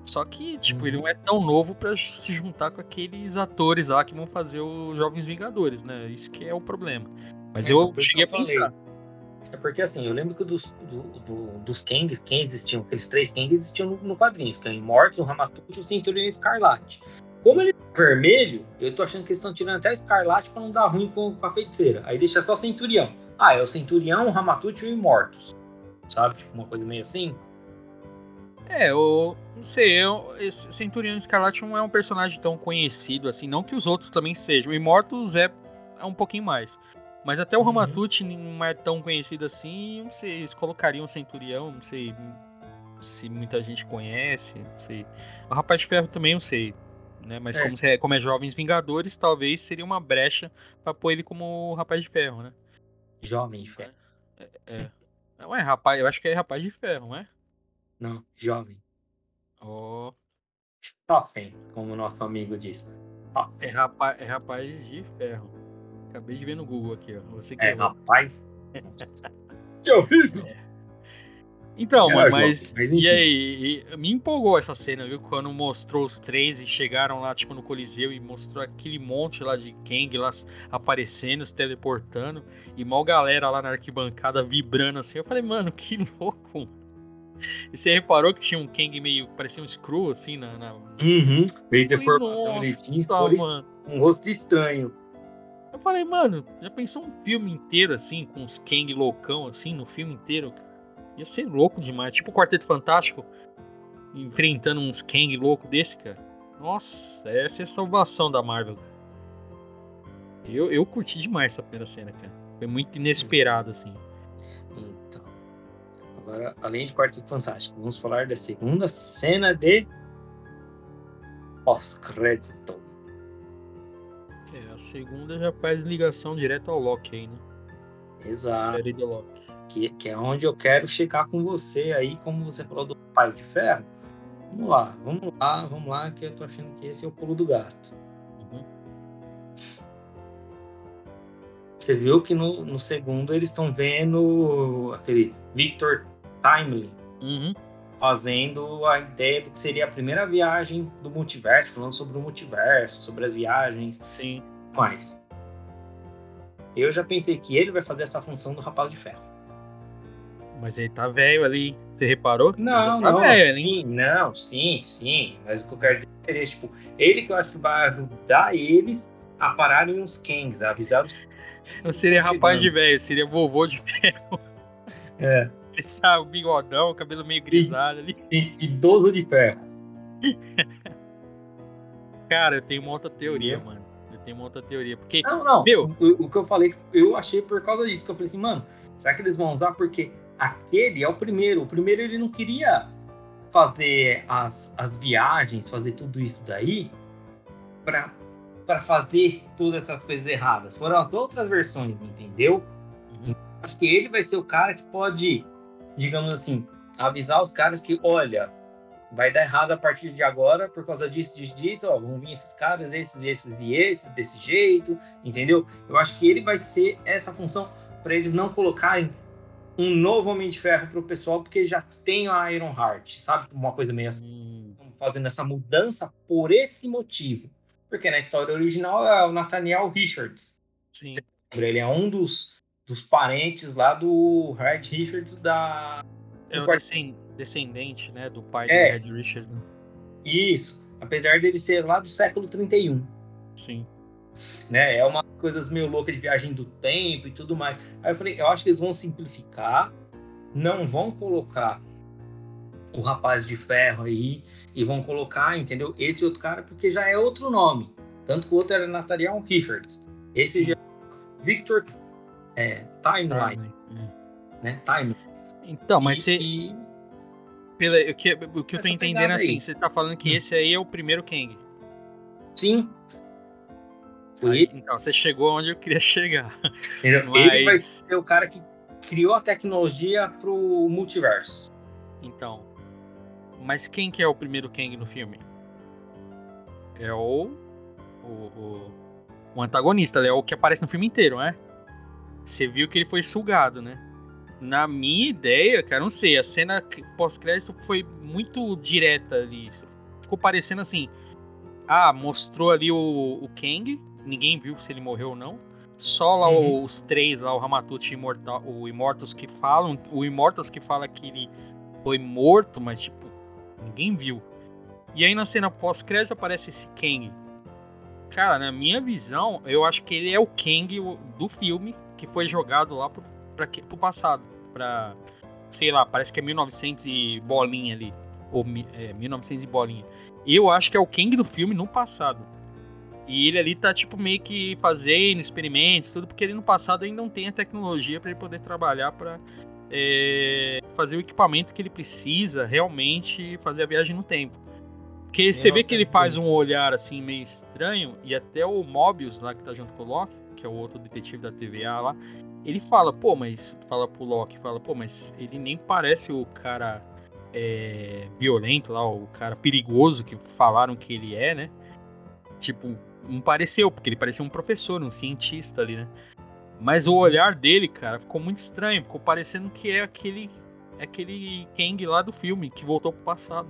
Só que, tipo, uhum. ele não é tão novo para se juntar com aqueles atores lá que vão fazer os Jovens Vingadores, né? Isso que é o problema. Mas é, eu então, cheguei a pensar. É porque assim, eu lembro que dos, do, do, dos Kangs, quem existiam, aqueles três Kangs existiam no, no quadrinho, que é o Immortus, o Ramatut e o Centurião Escarlate. Como ele é vermelho, eu tô achando que eles estão tirando até Escarlate para não dar ruim com, com, a feiticeira. Aí deixa só Centurião. Ah, é o Centurião, o Ramatut e o Immortus. Sabe? Tipo, uma coisa meio assim. É, eu não sei, eu, esse Centurião Escarlate não é um personagem tão conhecido assim, não que os outros também sejam. O Immortus é, é um pouquinho mais. Mas até o uhum. Ramatut não é tão conhecido assim, não sei, eles colocariam o Centurião, não sei se muita gente conhece, não sei. O Rapaz de Ferro também não sei, né? Mas é. Como, é, como é Jovens Vingadores, talvez seria uma brecha para pôr ele como Rapaz de Ferro, né? Jovem de Ferro. É, é. Não é rapaz, eu acho que é Rapaz de Ferro, não é? Não, jovem. Oh. Jovem, como o nosso amigo disse. É rapaz, é rapaz de ferro. Acabei de ver no Google aqui, ó. Você que é rapaz? que horrível! É. Então, mas, mas, e aí? E, me empolgou essa cena, viu? Quando mostrou os três e chegaram lá, tipo, no Coliseu e mostrou aquele monte lá de Kang lá aparecendo, se teleportando, e mal galera lá na arquibancada vibrando assim. Eu falei, mano, que louco! E você reparou que tinha um Kang meio. parecia um Screw, assim, na. na... Uhum. Meio deformado, bonitinho, um rosto estranho. Eu falei, mano, já pensou um filme inteiro, assim, com os Kang loucão, assim, no filme inteiro? Ia ser louco demais. Tipo o Quarteto Fantástico enfrentando uns Kang louco desse, cara. Nossa, essa é a salvação da Marvel. Eu, eu curti demais essa primeira cena, cara. Foi muito inesperado, assim. Agora, além de Quarteto Fantástico, vamos falar da segunda cena de pós-crédito. É, a segunda já faz ligação direto ao Loki aí, né? Exato. A série do Loki. Que, que é onde eu quero chegar com você aí, como você falou do Pai de Ferro. Vamos lá, vamos lá, vamos lá, que eu tô achando que esse é o pulo do gato. Uhum. Você viu que no, no segundo eles estão vendo aquele Victor Timely, uhum. fazendo a ideia do que seria a primeira viagem do multiverso, falando sobre o multiverso, sobre as viagens. Sim. Mas eu já pensei que ele vai fazer essa função do Rapaz de Ferro. Mas ele tá velho ali, você reparou? Não, tá não, velho, sim, não, sim, sim. Mas o que eu quero dizer seria, tipo, ele que eu acho que vai ajudar eles a pararem os Kangs, a avisar os. Não seria rapaz de velho, seria vovô de ferro. É. Esse bigodão, cabelo meio grisalho ali. Idoso de ferro. Cara, eu tenho uma outra teoria, mano. Eu tenho uma outra teoria. Porque. Não, não. Meu, o, o, que eu falei, eu achei por causa disso. Que eu falei assim, mano, será que eles vão usar? Porque aquele é o primeiro. O primeiro ele não queria fazer as, as viagens, fazer tudo isso daí pra, pra fazer todas essas coisas erradas. Foram as outras versões, entendeu? Uhum. Acho que ele vai ser o cara que pode digamos assim, avisar os caras que, olha, vai dar errado a partir de agora por causa disso, disso, disso, ó, vão vir esses caras, esses, esses e esses, desse jeito, entendeu? Eu acho que ele vai ser essa função para eles não colocarem um novo Homem de Ferro pro pessoal, porque já tem a Iron Heart, sabe? Uma coisa meio assim. Hum. Fazendo essa mudança por esse motivo. Porque na história original é o Nathaniel Richards. Sim. Ele é um dos, dos parentes lá do Red Richards da. É o descendente, né? Do pai é. do Red Richards. Né? Isso. Apesar dele ser lá do século 31. Sim. Né? É uma coisas meio louca de viagem do tempo e tudo mais. Aí eu falei, eu acho que eles vão simplificar, não vão colocar o rapaz de ferro aí e vão colocar, entendeu? Esse outro cara, porque já é outro nome. Tanto que o outro era Nathaniel Richards. Esse já é Victor é, Timeline. É. Né? Time. Então, mas você. E... Pela, o que, o que eu tô entendendo assim, você tá falando que hum. esse aí é o primeiro Kang. Sim, Aí, então, você chegou onde eu queria chegar. Mas... Ele vai ser o cara que criou a tecnologia pro multiverso. Então. Mas quem que é o primeiro Kang no filme? É o. O, o, o antagonista, é o que aparece no filme inteiro, né? Você viu que ele foi sugado, né? Na minha ideia, cara, não sei, a cena pós-crédito foi muito direta ali. Ficou parecendo assim. Ah, mostrou ali o, o Kang, ninguém viu se ele morreu ou não. Só lá uhum. os três, lá o Ramatut e o Immortus que falam, o Immortus que fala que ele foi morto, mas tipo, ninguém viu. E aí na cena pós-crédito aparece esse Kang. Cara, na minha visão, eu acho que ele é o Kang do filme que foi jogado lá pro, pra, pro passado. Pra, sei lá, parece que é 1900 e bolinha ali. Ou é, 1900 e bolinha. Eu acho que é o Kang do filme no passado. E ele ali tá, tipo, meio que fazendo experimentos, tudo, porque ele no passado ainda não tem a tecnologia para ele poder trabalhar para é, fazer o equipamento que ele precisa realmente fazer a viagem no tempo. Porque você vê que ele faz um olhar assim meio estranho, e até o Mobius lá que tá junto com o Loki, que é o outro detetive da TVA lá, ele fala, pô, mas. Fala pro Loki, fala, pô, mas ele nem parece o cara é, violento lá, o cara perigoso que falaram que ele é, né? Tipo, não pareceu, porque ele parecia um professor, um cientista ali, né? Mas o olhar dele, cara, ficou muito estranho. Ficou parecendo que é aquele, aquele Kang lá do filme, que voltou pro passado.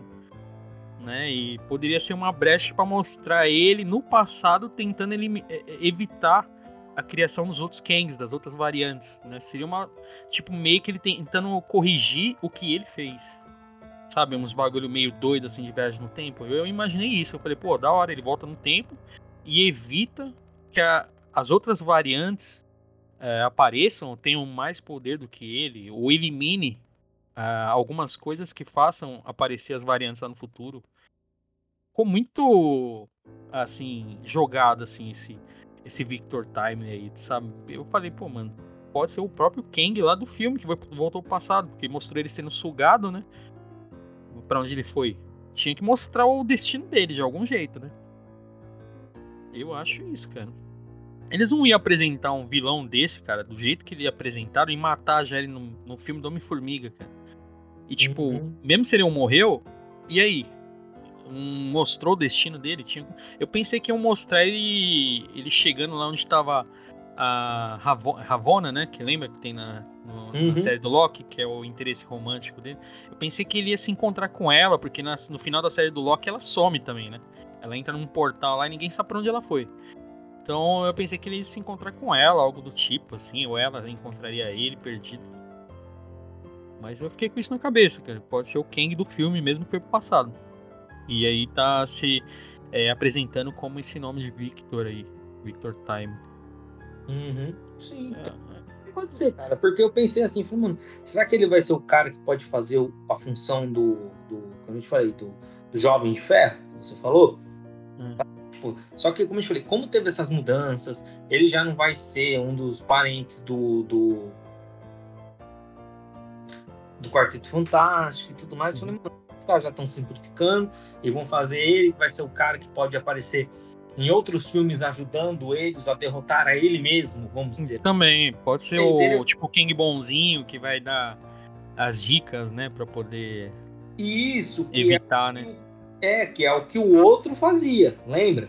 Né? E poderia ser uma brecha para mostrar ele no passado tentando é, é, evitar a criação dos outros Kangs, das outras variantes. Né? Seria uma. Tipo, meio que ele tentando corrigir o que ele fez. Sabe, uns bagulho meio doido assim de viagem no tempo. Eu imaginei isso. Eu falei, pô, da hora, ele volta no tempo e evita que a, as outras variantes é, apareçam, tenham mais poder do que ele, ou elimine é, algumas coisas que façam aparecer as variantes lá no futuro. Ficou muito assim jogado assim esse esse Victor Time aí, sabe? Eu falei, pô, mano, pode ser o próprio Kang lá do filme que voltou pro passado, porque mostrou ele sendo sugado, né? Para onde ele foi. Tinha que mostrar o destino dele de algum jeito, né? Eu acho isso, cara. Eles não iam apresentar um vilão desse, cara, do jeito que ele apresentaram e matar já ele no, no filme do Homem-Formiga, cara. E tipo, uhum. mesmo se ele não morreu, e aí? Um, mostrou o destino dele? Tinha... Eu pensei que iam mostrar ele, ele chegando lá onde estava a Ravona, né? Que lembra que tem na, no, uhum. na, série do Loki, que é o interesse romântico dele. Eu pensei que ele ia se encontrar com ela, porque na, no final da série do Loki ela some também, né? Ela entra num portal lá e ninguém sabe pra onde ela foi. Então eu pensei que ele ia se encontrar com ela, algo do tipo, assim, ou ela encontraria ele perdido. Mas eu fiquei com isso na cabeça, cara. Pode ser o Kang do filme mesmo que foi pro passado. E aí tá se é, apresentando como esse nome de Victor aí. Victor Time. Uhum. Sim. É, é. Pode ser, cara. Porque eu pensei assim, falei, mano, será que ele vai ser o cara que pode fazer a função do. do como eu te falei, do, do Jovem de Ferro, que você falou? Tipo, só que, como eu te falei, como teve essas mudanças, ele já não vai ser um dos parentes do. do, do Quarteto Fantástico e tudo mais. Eu falei, mano, os caras já estão simplificando e vão fazer ele, que vai ser o cara que pode aparecer em outros filmes ajudando eles a derrotar a ele mesmo, vamos dizer. Também, pode ser o tipo King Bonzinho que vai dar as dicas, né, para poder isso evitar, é, né? É, que é o que o outro fazia, lembra?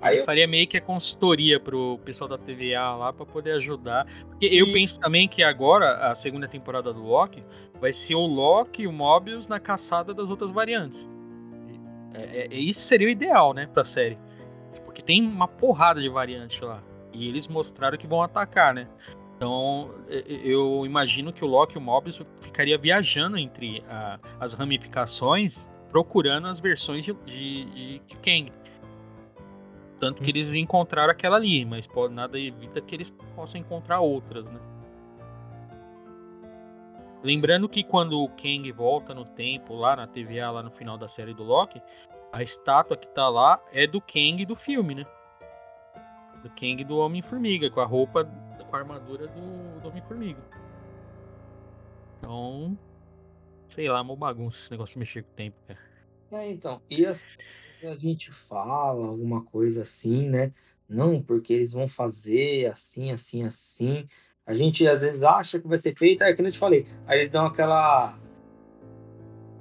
Aí eu faria meio que a consultoria pro pessoal da TVA lá para poder ajudar. Porque e... eu penso também que agora, a segunda temporada do Loki, vai ser o Loki e o Mobius na caçada das outras variantes. É, é, isso seria o ideal, né, pra série. Porque tem uma porrada de variantes lá. E eles mostraram que vão atacar, né? Então, eu imagino que o Loki e o Mobius ficaria viajando entre a, as ramificações, procurando as versões de, de, de Kang. Tanto que eles encontraram aquela ali, mas pode, nada evita que eles possam encontrar outras, né? Lembrando que quando o Kang volta no tempo, lá na TVA, lá no final da série do Loki, a estátua que tá lá é do Kang do filme, né? Do Kang do Homem-Formiga, com a roupa, com a armadura do, do Homem-Formiga. Então, sei lá, uma bagunça esse negócio de mexer com o tempo, cara. É, então, e as, a gente fala alguma coisa assim, né? Não, porque eles vão fazer assim, assim, assim. A gente às vezes acha que vai ser feito, é que eu te falei. Aí eles dão aquela.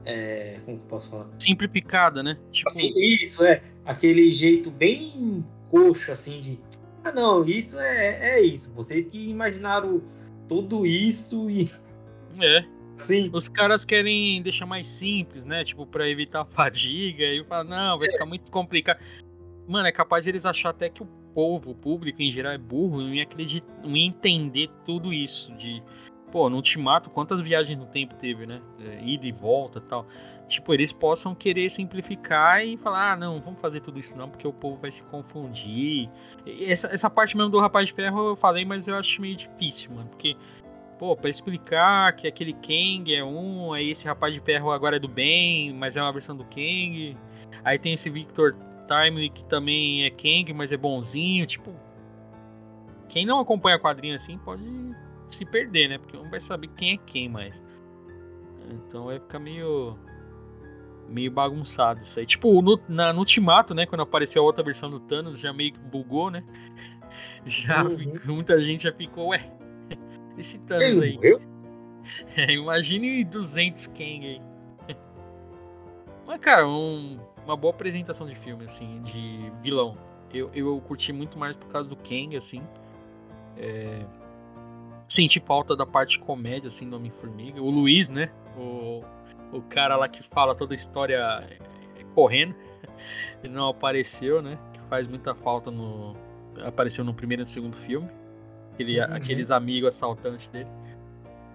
É, como que eu posso falar? Simplificada, né? Tipo... Assim, isso, é. Aquele jeito bem coxo, assim, de. Ah, não, isso é, é isso. Vocês que imaginaram tudo isso e. É. Sim. Os caras querem deixar mais simples, né? Tipo, pra evitar fadiga. E fala, não, vai ficar muito complicado. Mano, é capaz de eles achar até que o povo, o público em geral é burro e não ia, acreditar, não ia entender tudo isso. De, pô, no Ultimato, quantas viagens no tempo teve, né? É, ida e volta tal. Tipo, eles possam querer simplificar e falar, ah, não, vamos fazer tudo isso não, porque o povo vai se confundir. Essa, essa parte mesmo do Rapaz de Ferro eu falei, mas eu acho meio difícil, mano, porque pô, pra explicar que aquele Kang é um, aí esse rapaz de ferro agora é do bem, mas é uma versão do Kang. Aí tem esse Victor Timely que também é Kang, mas é bonzinho. Tipo, quem não acompanha quadrinho assim pode se perder, né? Porque não vai saber quem é quem mais. Então vai ficar meio. meio bagunçado isso aí. Tipo, no, na, no Ultimato, né? Quando apareceu a outra versão do Thanos, já meio que bugou, né? Já uhum. muita gente já ficou, ué, esse Thanos aí. Morreu? É, imagine 200 Kang aí. Mas, cara, um, uma boa apresentação de filme, assim, de vilão. Eu, eu curti muito mais por causa do Kang, assim. É... Senti falta da parte comédia, assim, do Homem-Formiga. O Luiz, né? O, o cara lá que fala toda a história é, correndo. Ele não apareceu, né? Que faz muita falta no. Apareceu no primeiro e no segundo filme. Aquele, uhum. Aqueles amigos assaltantes dele.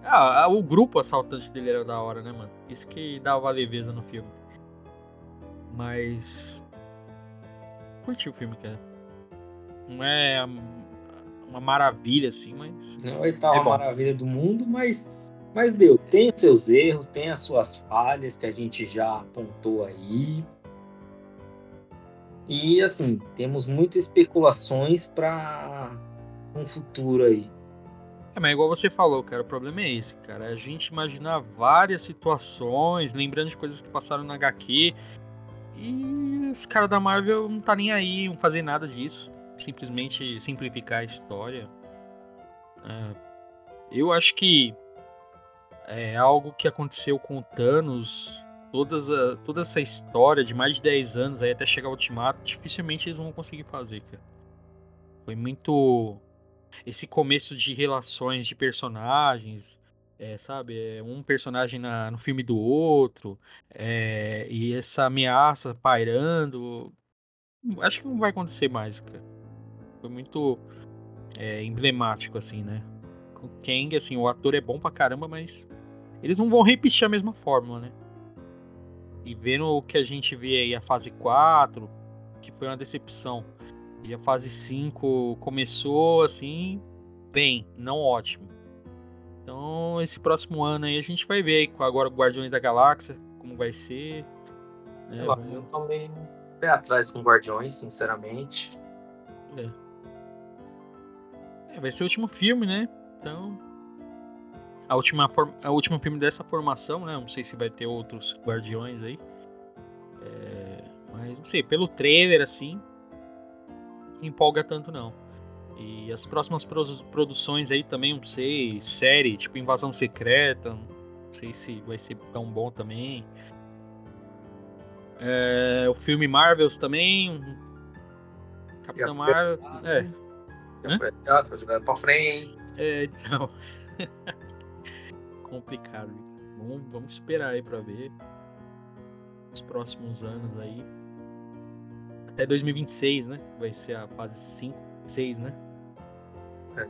Ah, o grupo assaltante dele era da hora, né, mano? Isso que dava leveza no filme. Mas. Curti o filme, cara. Não é uma maravilha, assim, mas. Não é a oitava é maravilha do mundo, mas. Mas deu. Tem os seus erros, tem as suas falhas que a gente já apontou aí. E assim, temos muitas especulações para um futuro aí. É, mas igual você falou, cara, o problema é esse, cara. A gente imaginar várias situações, lembrando de coisas que passaram na HQ. E os caras da Marvel não tá nem aí, não fazer nada disso. Simplesmente simplificar a história. É, eu acho que é algo que aconteceu com o Thanos. Todas a, toda essa história de mais de 10 anos aí até chegar ao Ultimato, dificilmente eles vão conseguir fazer, cara. Foi muito esse começo de relações de personagens, é, sabe? É um personagem na, no filme do outro, é, e essa ameaça pairando. Acho que não vai acontecer mais, cara. Foi muito é, emblemático, assim, né? Com Kang, assim, o ator é bom pra caramba, mas eles não vão repetir a mesma fórmula, né? E vendo o que a gente vê aí, a fase 4, que foi uma decepção e a fase 5 começou assim, bem, não ótimo. Então, esse próximo ano aí a gente vai ver agora o Guardiões da Galáxia, como vai ser. Né? Eu, eu tô meio pé atrás com Guardiões, sinceramente. É. é. vai ser o último filme, né? Então. A última, form... a última filme dessa formação, né? Não sei se vai ter outros Guardiões aí. É... Mas não sei, pelo trailer assim, empolga tanto, não. E as próximas produções aí também, não sei, série, tipo Invasão Secreta, não sei se vai ser tão bom também. É, o filme Marvels também, Capitão Marvel. É. Foi adiado, foi jogado pra frente. É, então. Complicado. Vamos, vamos esperar aí pra ver. Os próximos anos aí. Até 2026, né? Vai ser a fase 5, 6, né? É.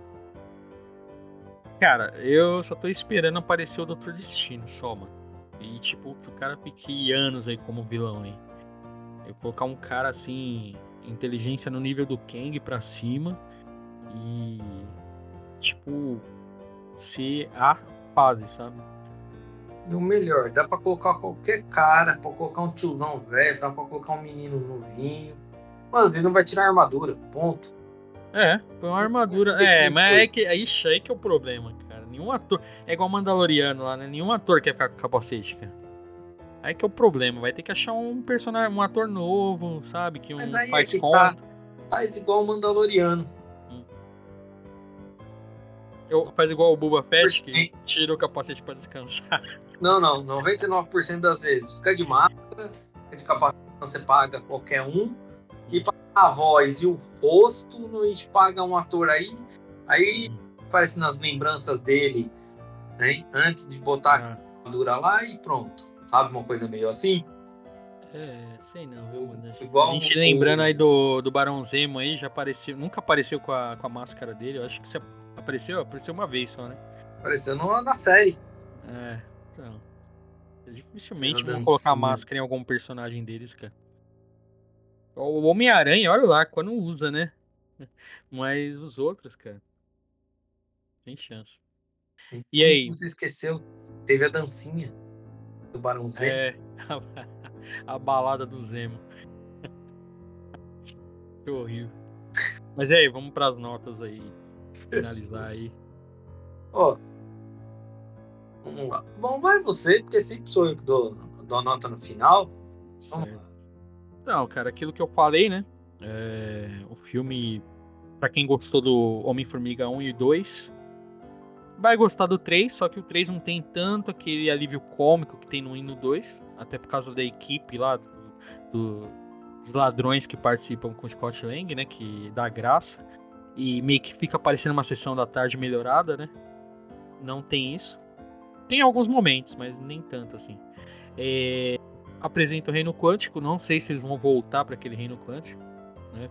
Cara, eu só tô esperando aparecer o Doutor Destino, só, mano. E, tipo, que o cara fique anos aí como vilão aí. Eu colocar um cara assim, inteligência no nível do Kang pra cima e, tipo, ser a fase, sabe? E o melhor, dá pra colocar qualquer cara, pra colocar um tiozão velho, dá pra colocar um menino novinho. Mano, ele não vai tirar a armadura, ponto. É, foi uma armadura. É, mas é que, ixi, aí que é o problema, cara. Nenhum ator. É igual Mandaloriano lá, né? Nenhum ator quer ficar com capacete, cara. Aí que é o problema. Vai ter que achar um personagem, um ator novo, sabe? Que um Mas aí faz é que conta. tá. Faz igual o Mandaloriano. Eu, faz igual o Boba Fett, que tira o capacete pra descansar. Não, não. 99% das vezes fica de máscara, fica de capacete, você paga qualquer um. E para a voz e o rosto, a gente paga um ator aí. Aí aparece nas lembranças dele, né? Antes de botar a Ah, armadura lá e pronto. Sabe uma coisa meio assim? é, sei não, viu, mano? Igual a gente o- lembrando aí do, do Barão Zemo aí, já apareceu. Nunca apareceu com a, com a máscara dele. Eu acho que se apareceu, apareceu uma vez só, né? Apareceu no- na série. É, então. Dificilmente vão colocar dancinha. máscara em algum personagem deles, cara. O Homem-Aranha, olha lá, quando usa, né? Mas os outros, cara. Tem chance. E aí? Você esqueceu? Teve a dancinha do Barão Zemo. É. A, balada do Zemo. Que horrível. Mas e aí, vamos pras notas aí. Finalizar aí. Ó. Vamos lá. Bom, vai você, porque sempre sou eu que dou, dou a nota no final. Não, cara, aquilo que eu falei, né? É, o filme, pra quem gostou do Homem-Formiga 1 e 2, vai gostar do 3, só que o 3 não tem tanto aquele alívio cômico que tem no 1 e no 2, até por causa da equipe lá, do- do- dos ladrões que participam com o Scott Lang, né? Que dá graça. E meio que fica parecendo uma sessão da tarde melhorada, né? Não tem isso. Tem alguns momentos, mas nem tanto assim. É, apresenta o reino quântico. Não sei se eles vão voltar para aquele reino quântico, né?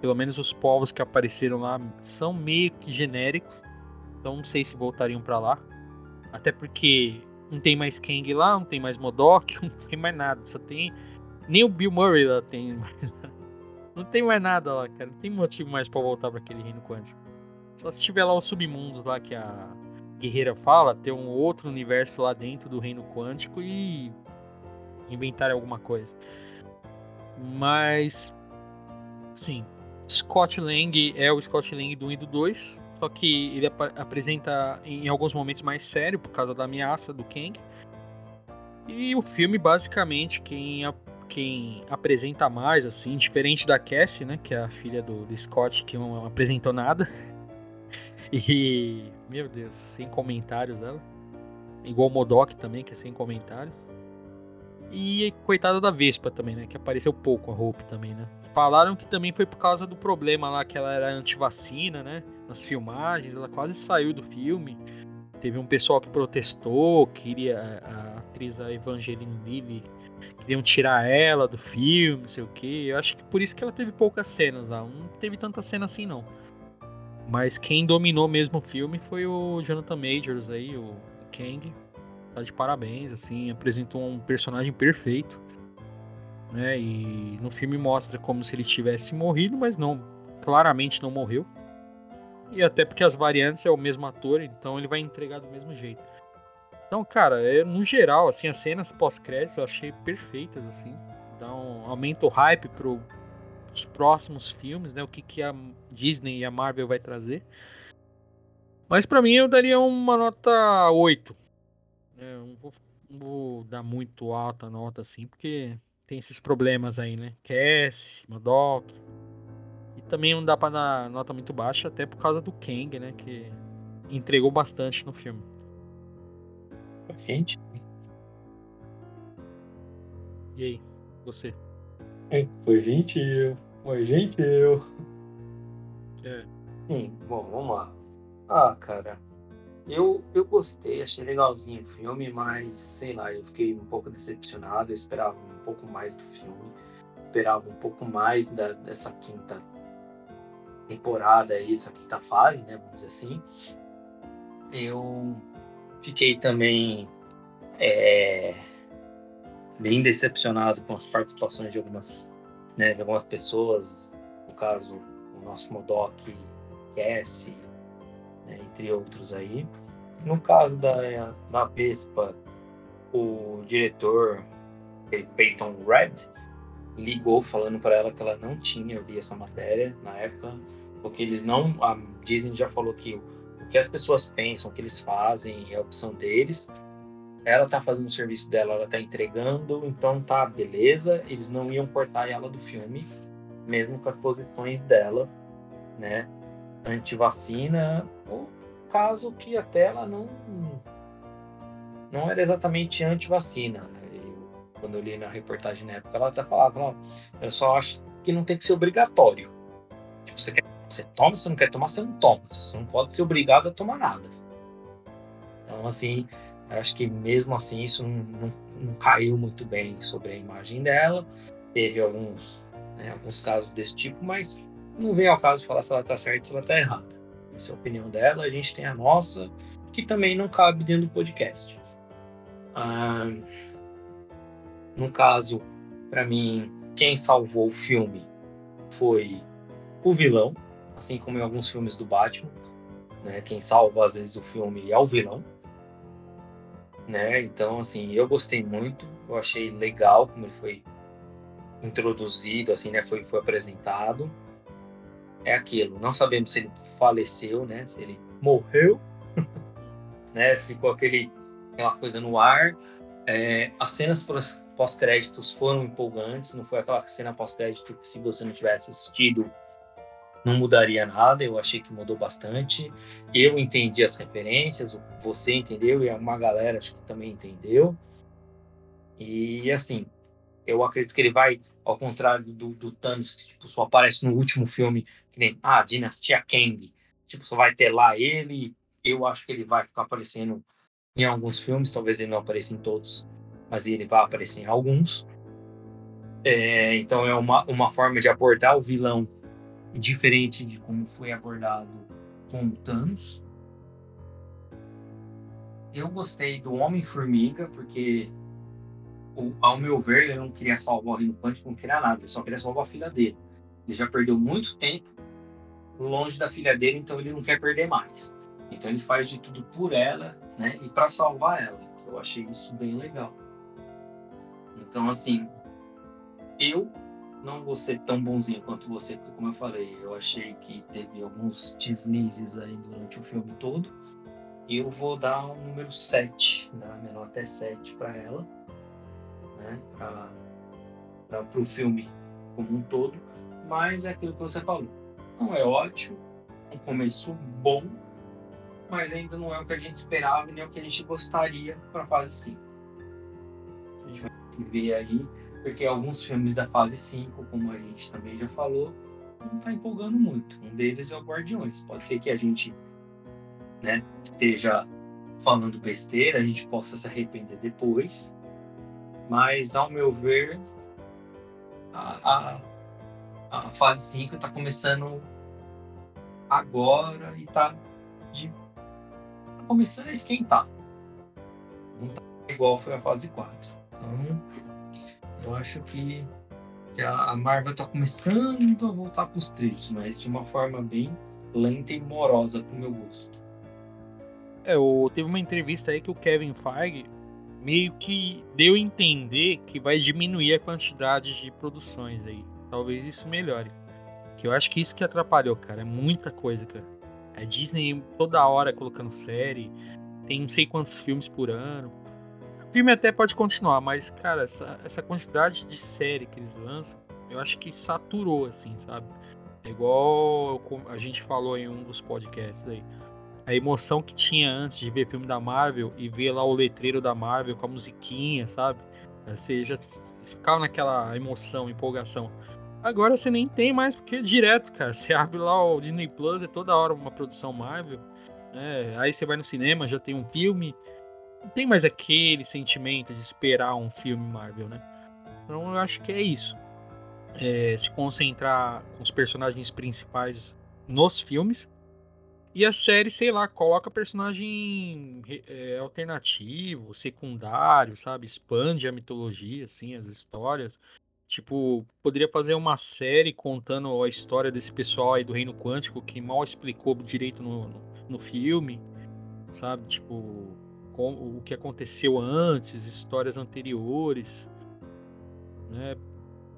Pelo menos os povos que apareceram lá são meio que genéricos. Então não sei se voltariam para lá. Até porque não tem mais Kang lá, não tem mais Modok, não tem mais nada. Só tem. Nem o Bill Murray lá tem. Não tem mais nada lá, cara. Não tem motivo mais para voltar para aquele reino quântico. Só se tiver lá os submundos lá que a Guerreira fala, ter um outro universo lá dentro do reino quântico e inventar alguma coisa. Mas, sim, Scott Lang é o Scott Lang do 1 e do 2, só que ele ap apresenta em alguns momentos mais sério por causa da ameaça do Kang. E o filme, basicamente, quem, a, quem apresenta mais, assim, diferente da Cassie, né, que é a filha do, do Scott, que não apresentou nada. E, meu Deus, sem comentários ela. Igual o Modok também, que é sem comentários. E coitada da Vespa também, né? Que apareceu pouco a Hope também, né? Falaram que também foi por causa do problema lá que ela era antivacina, né? Nas filmagens, ela quase saiu do filme. Teve um pessoal que protestou, queria a atriz a Evangeline Lilly, queriam tirar ela do filme, não sei o que. Eu acho que por isso que ela teve poucas cenas lá. Não teve tanta cena assim não. Mas quem dominou mesmo o filme foi o Jonathan Majors aí, o Kang. Tá de parabéns, assim, apresentou um personagem perfeito. Né? E no filme mostra como se ele tivesse morrido, mas não, claramente não morreu. E até porque as variantes é o mesmo ator, então ele vai entregar do mesmo jeito. Então, cara, é, no geral, assim, as cenas pós-crédito eu achei perfeitas, assim. Dá um, aumenta o hype pro, os próximos filmes, né? O que, que a Disney e a Marvel vai trazer. Mas pra mim eu daria uma nota 8. É, não, vou, não vou dar muito alta nota assim, porque tem esses problemas aí, né? Cass, Modok. E também não dá pra dar nota muito baixa, até por causa do Kang, né? Que entregou bastante no filme. Gente, E aí, você? Foi gentil. Foi gentil. É. Sim, bom, vamos lá. Ah, cara, eu, eu gostei, achei legalzinho o filme, mas sei lá, eu fiquei um pouco decepcionado. Eu esperava um pouco mais do filme, esperava um pouco mais da, dessa quinta temporada aí, dessa quinta fase, né? Vamos dizer assim. Eu fiquei também é, bem decepcionado com as participações de algumas, né, de algumas pessoas, no caso, o nosso Modok, Cassie, né, entre outros aí. No caso da, da Vespa, o diretor, Peyton Red, ligou falando para ela que ela não tinha, li essa matéria na época, porque eles não, a Disney já falou que o que as pessoas pensam, o que eles fazem é a opção deles. Ela tá fazendo o serviço dela, ela tá entregando, então tá, beleza. Eles não iam cortar ela do filme, mesmo com as posições dela, né? Anti-vacina, ou caso que até ela não não era exatamente anti-vacina. Quando eu li na reportagem na época, ela até falava, não, eu só acho que não tem que ser obrigatório. Tipo, você quer você toma, se não quer tomar, você não toma. Você não pode ser obrigado a tomar nada. Então, assim, acho que mesmo assim isso não, não, não, caiu muito bem sobre a imagem dela. Teve alguns, né, alguns casos desse tipo, mas não vem ao caso falar se ela está certa se ela está errada. Essa é a opinião dela, a gente tem a nossa, que também não cabe dentro do podcast. Ah, no caso, para mim, quem salvou o filme foi o vilão, assim como em alguns filmes do Batman. Né? Quem salva às vezes o filme é o vilão. Né? Então, assim, eu gostei muito, eu achei legal como ele foi introduzido, assim, né? Foi, foi apresentado. É aquilo, não sabemos se ele faleceu, né? Se ele morreu, né? Ficou aquele, aquela coisa no ar. É, as cenas pós-créditos foram empolgantes, não foi aquela cena pós-crédito que se você não tivesse assistido não mudaria nada, eu achei que mudou bastante. Eu entendi as referências, você entendeu e uma galera acho que também entendeu. E assim, eu acredito que ele vai, ao contrário do, do Thanos, que tipo, só aparece no último filme, que nem ah, Dinastia Kang. Tipo, só vai ter lá ele. Eu acho que ele vai ficar aparecendo em alguns filmes, talvez ele não apareça em todos, mas ele vai aparecer em alguns. É, então é uma, uma forma de abordar o vilão diferente de como foi abordado com o Thanos. Eu gostei do Homem-Formiga, porque, ao meu ver, ele não queria salvar o Reino Quântico, não queria nada, ele só queria salvar a filha dele. Ele já perdeu muito tempo longe da filha dele, então ele não quer perder mais. Então ele faz de tudo por ela, né? E para salvar ela. Eu achei isso bem legal. Então, assim, eu não vou ser tão bonzinho quanto você, porque como eu falei, eu achei que teve alguns deslizes aí durante o filme todo. Eu vou dar um número 7, dar menor até 7 para ela, né? Para o filme como um todo. Mas é aquilo que você falou. Não é ótimo, um começo bom, mas ainda não é o que a gente esperava nem o que a gente gostaria para a fase 5. A gente vai ver aí porque alguns filmes da fase 5, como a gente também já falou, não está empolgando muito. Um deles é o Guardiões. Pode ser que a gente né, esteja falando besteira, a gente possa se arrepender depois, mas ao meu ver, a, a, a fase 5 está começando agora e está tá começando a esquentar. Não está igual foi a fase 4. Então, eu acho que, que a, Marvel está começando a voltar para os trilhos, mas de uma forma bem lenta e morosa para o meu gosto. É, o, teve uma entrevista aí que o Kevin Feige meio que deu a entender que vai diminuir a quantidade de produções aí. Talvez isso melhore. Que eu acho que isso que atrapalhou, cara. É muita coisa, cara. A Disney toda hora colocando série, tem não sei quantos filmes por ano. Filme até pode continuar, mas, cara, essa, essa quantidade de série que eles lançam, eu acho que saturou, assim, sabe? É igual a gente falou em um dos podcasts aí. A emoção que tinha antes de ver filme da Marvel e ver lá o letreiro da Marvel com a musiquinha, sabe? Você já ficava naquela emoção, empolgação. Agora você nem tem mais, porque é direto, cara. Você abre lá o Disney Plus, é toda hora uma produção Marvel. Né? Aí você vai no cinema, já tem um filme. Tem mais aquele sentimento de esperar um filme Marvel, né? Então eu acho que é isso. É, se concentrar com os personagens principais nos filmes. E a série, sei lá, coloca personagem é, alternativo, secundário, sabe? Expande a mitologia, assim, as histórias. Tipo, poderia fazer uma série contando a história desse pessoal aí do Reino Quântico que mal explicou direito no, no, no filme, sabe? Tipo, com, o que aconteceu antes, histórias anteriores, né?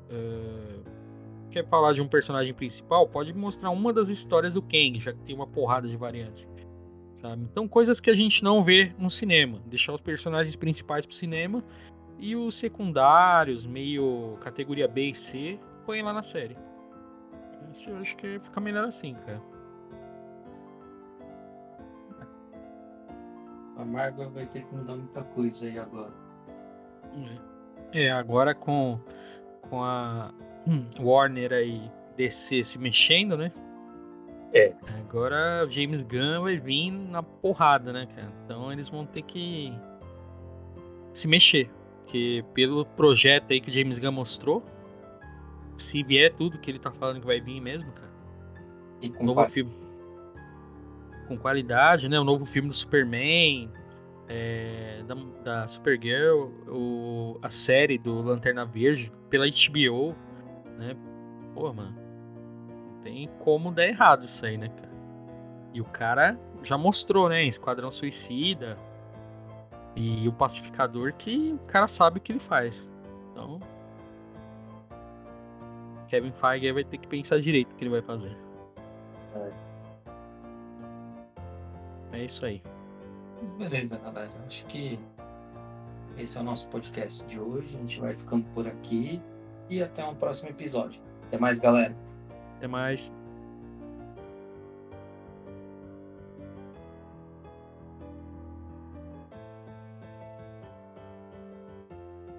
É, quer falar de um personagem principal? Pode mostrar uma das histórias do Kang, já que tem uma porrada de variante. Sabe? Então, coisas que a gente não vê no cinema. Deixar os personagens principais pro cinema e os secundários, meio categoria B e C, põe lá na série. Isso eu acho que fica melhor assim, cara. A Marvel vai ter que mudar muita coisa aí agora. É, agora com, com a Warner aí DC se mexendo, né? É. Agora o James Gunn vai vir na porrada, né, cara? Então eles vão ter que se mexer. Porque pelo projeto aí que o James Gunn mostrou, se vier tudo que ele tá falando que vai vir mesmo, cara. E com novo filme. Com qualidade, né? O novo filme do Superman, é, da, da Supergirl, o, a série do Lanterna Verde, pela HBO, né? Pô, mano. Não tem como dar errado isso aí, né, cara? E o cara já mostrou, né? Esquadrão Suicida, e o pacificador que o cara sabe o que ele faz. Então. Kevin Feige vai ter que pensar direito o que ele vai fazer. É, é isso aí. Beleza, galera. Acho que esse é o nosso podcast de hoje. A gente vai ficando por aqui e até um próximo episódio. Até mais, galera. Até mais.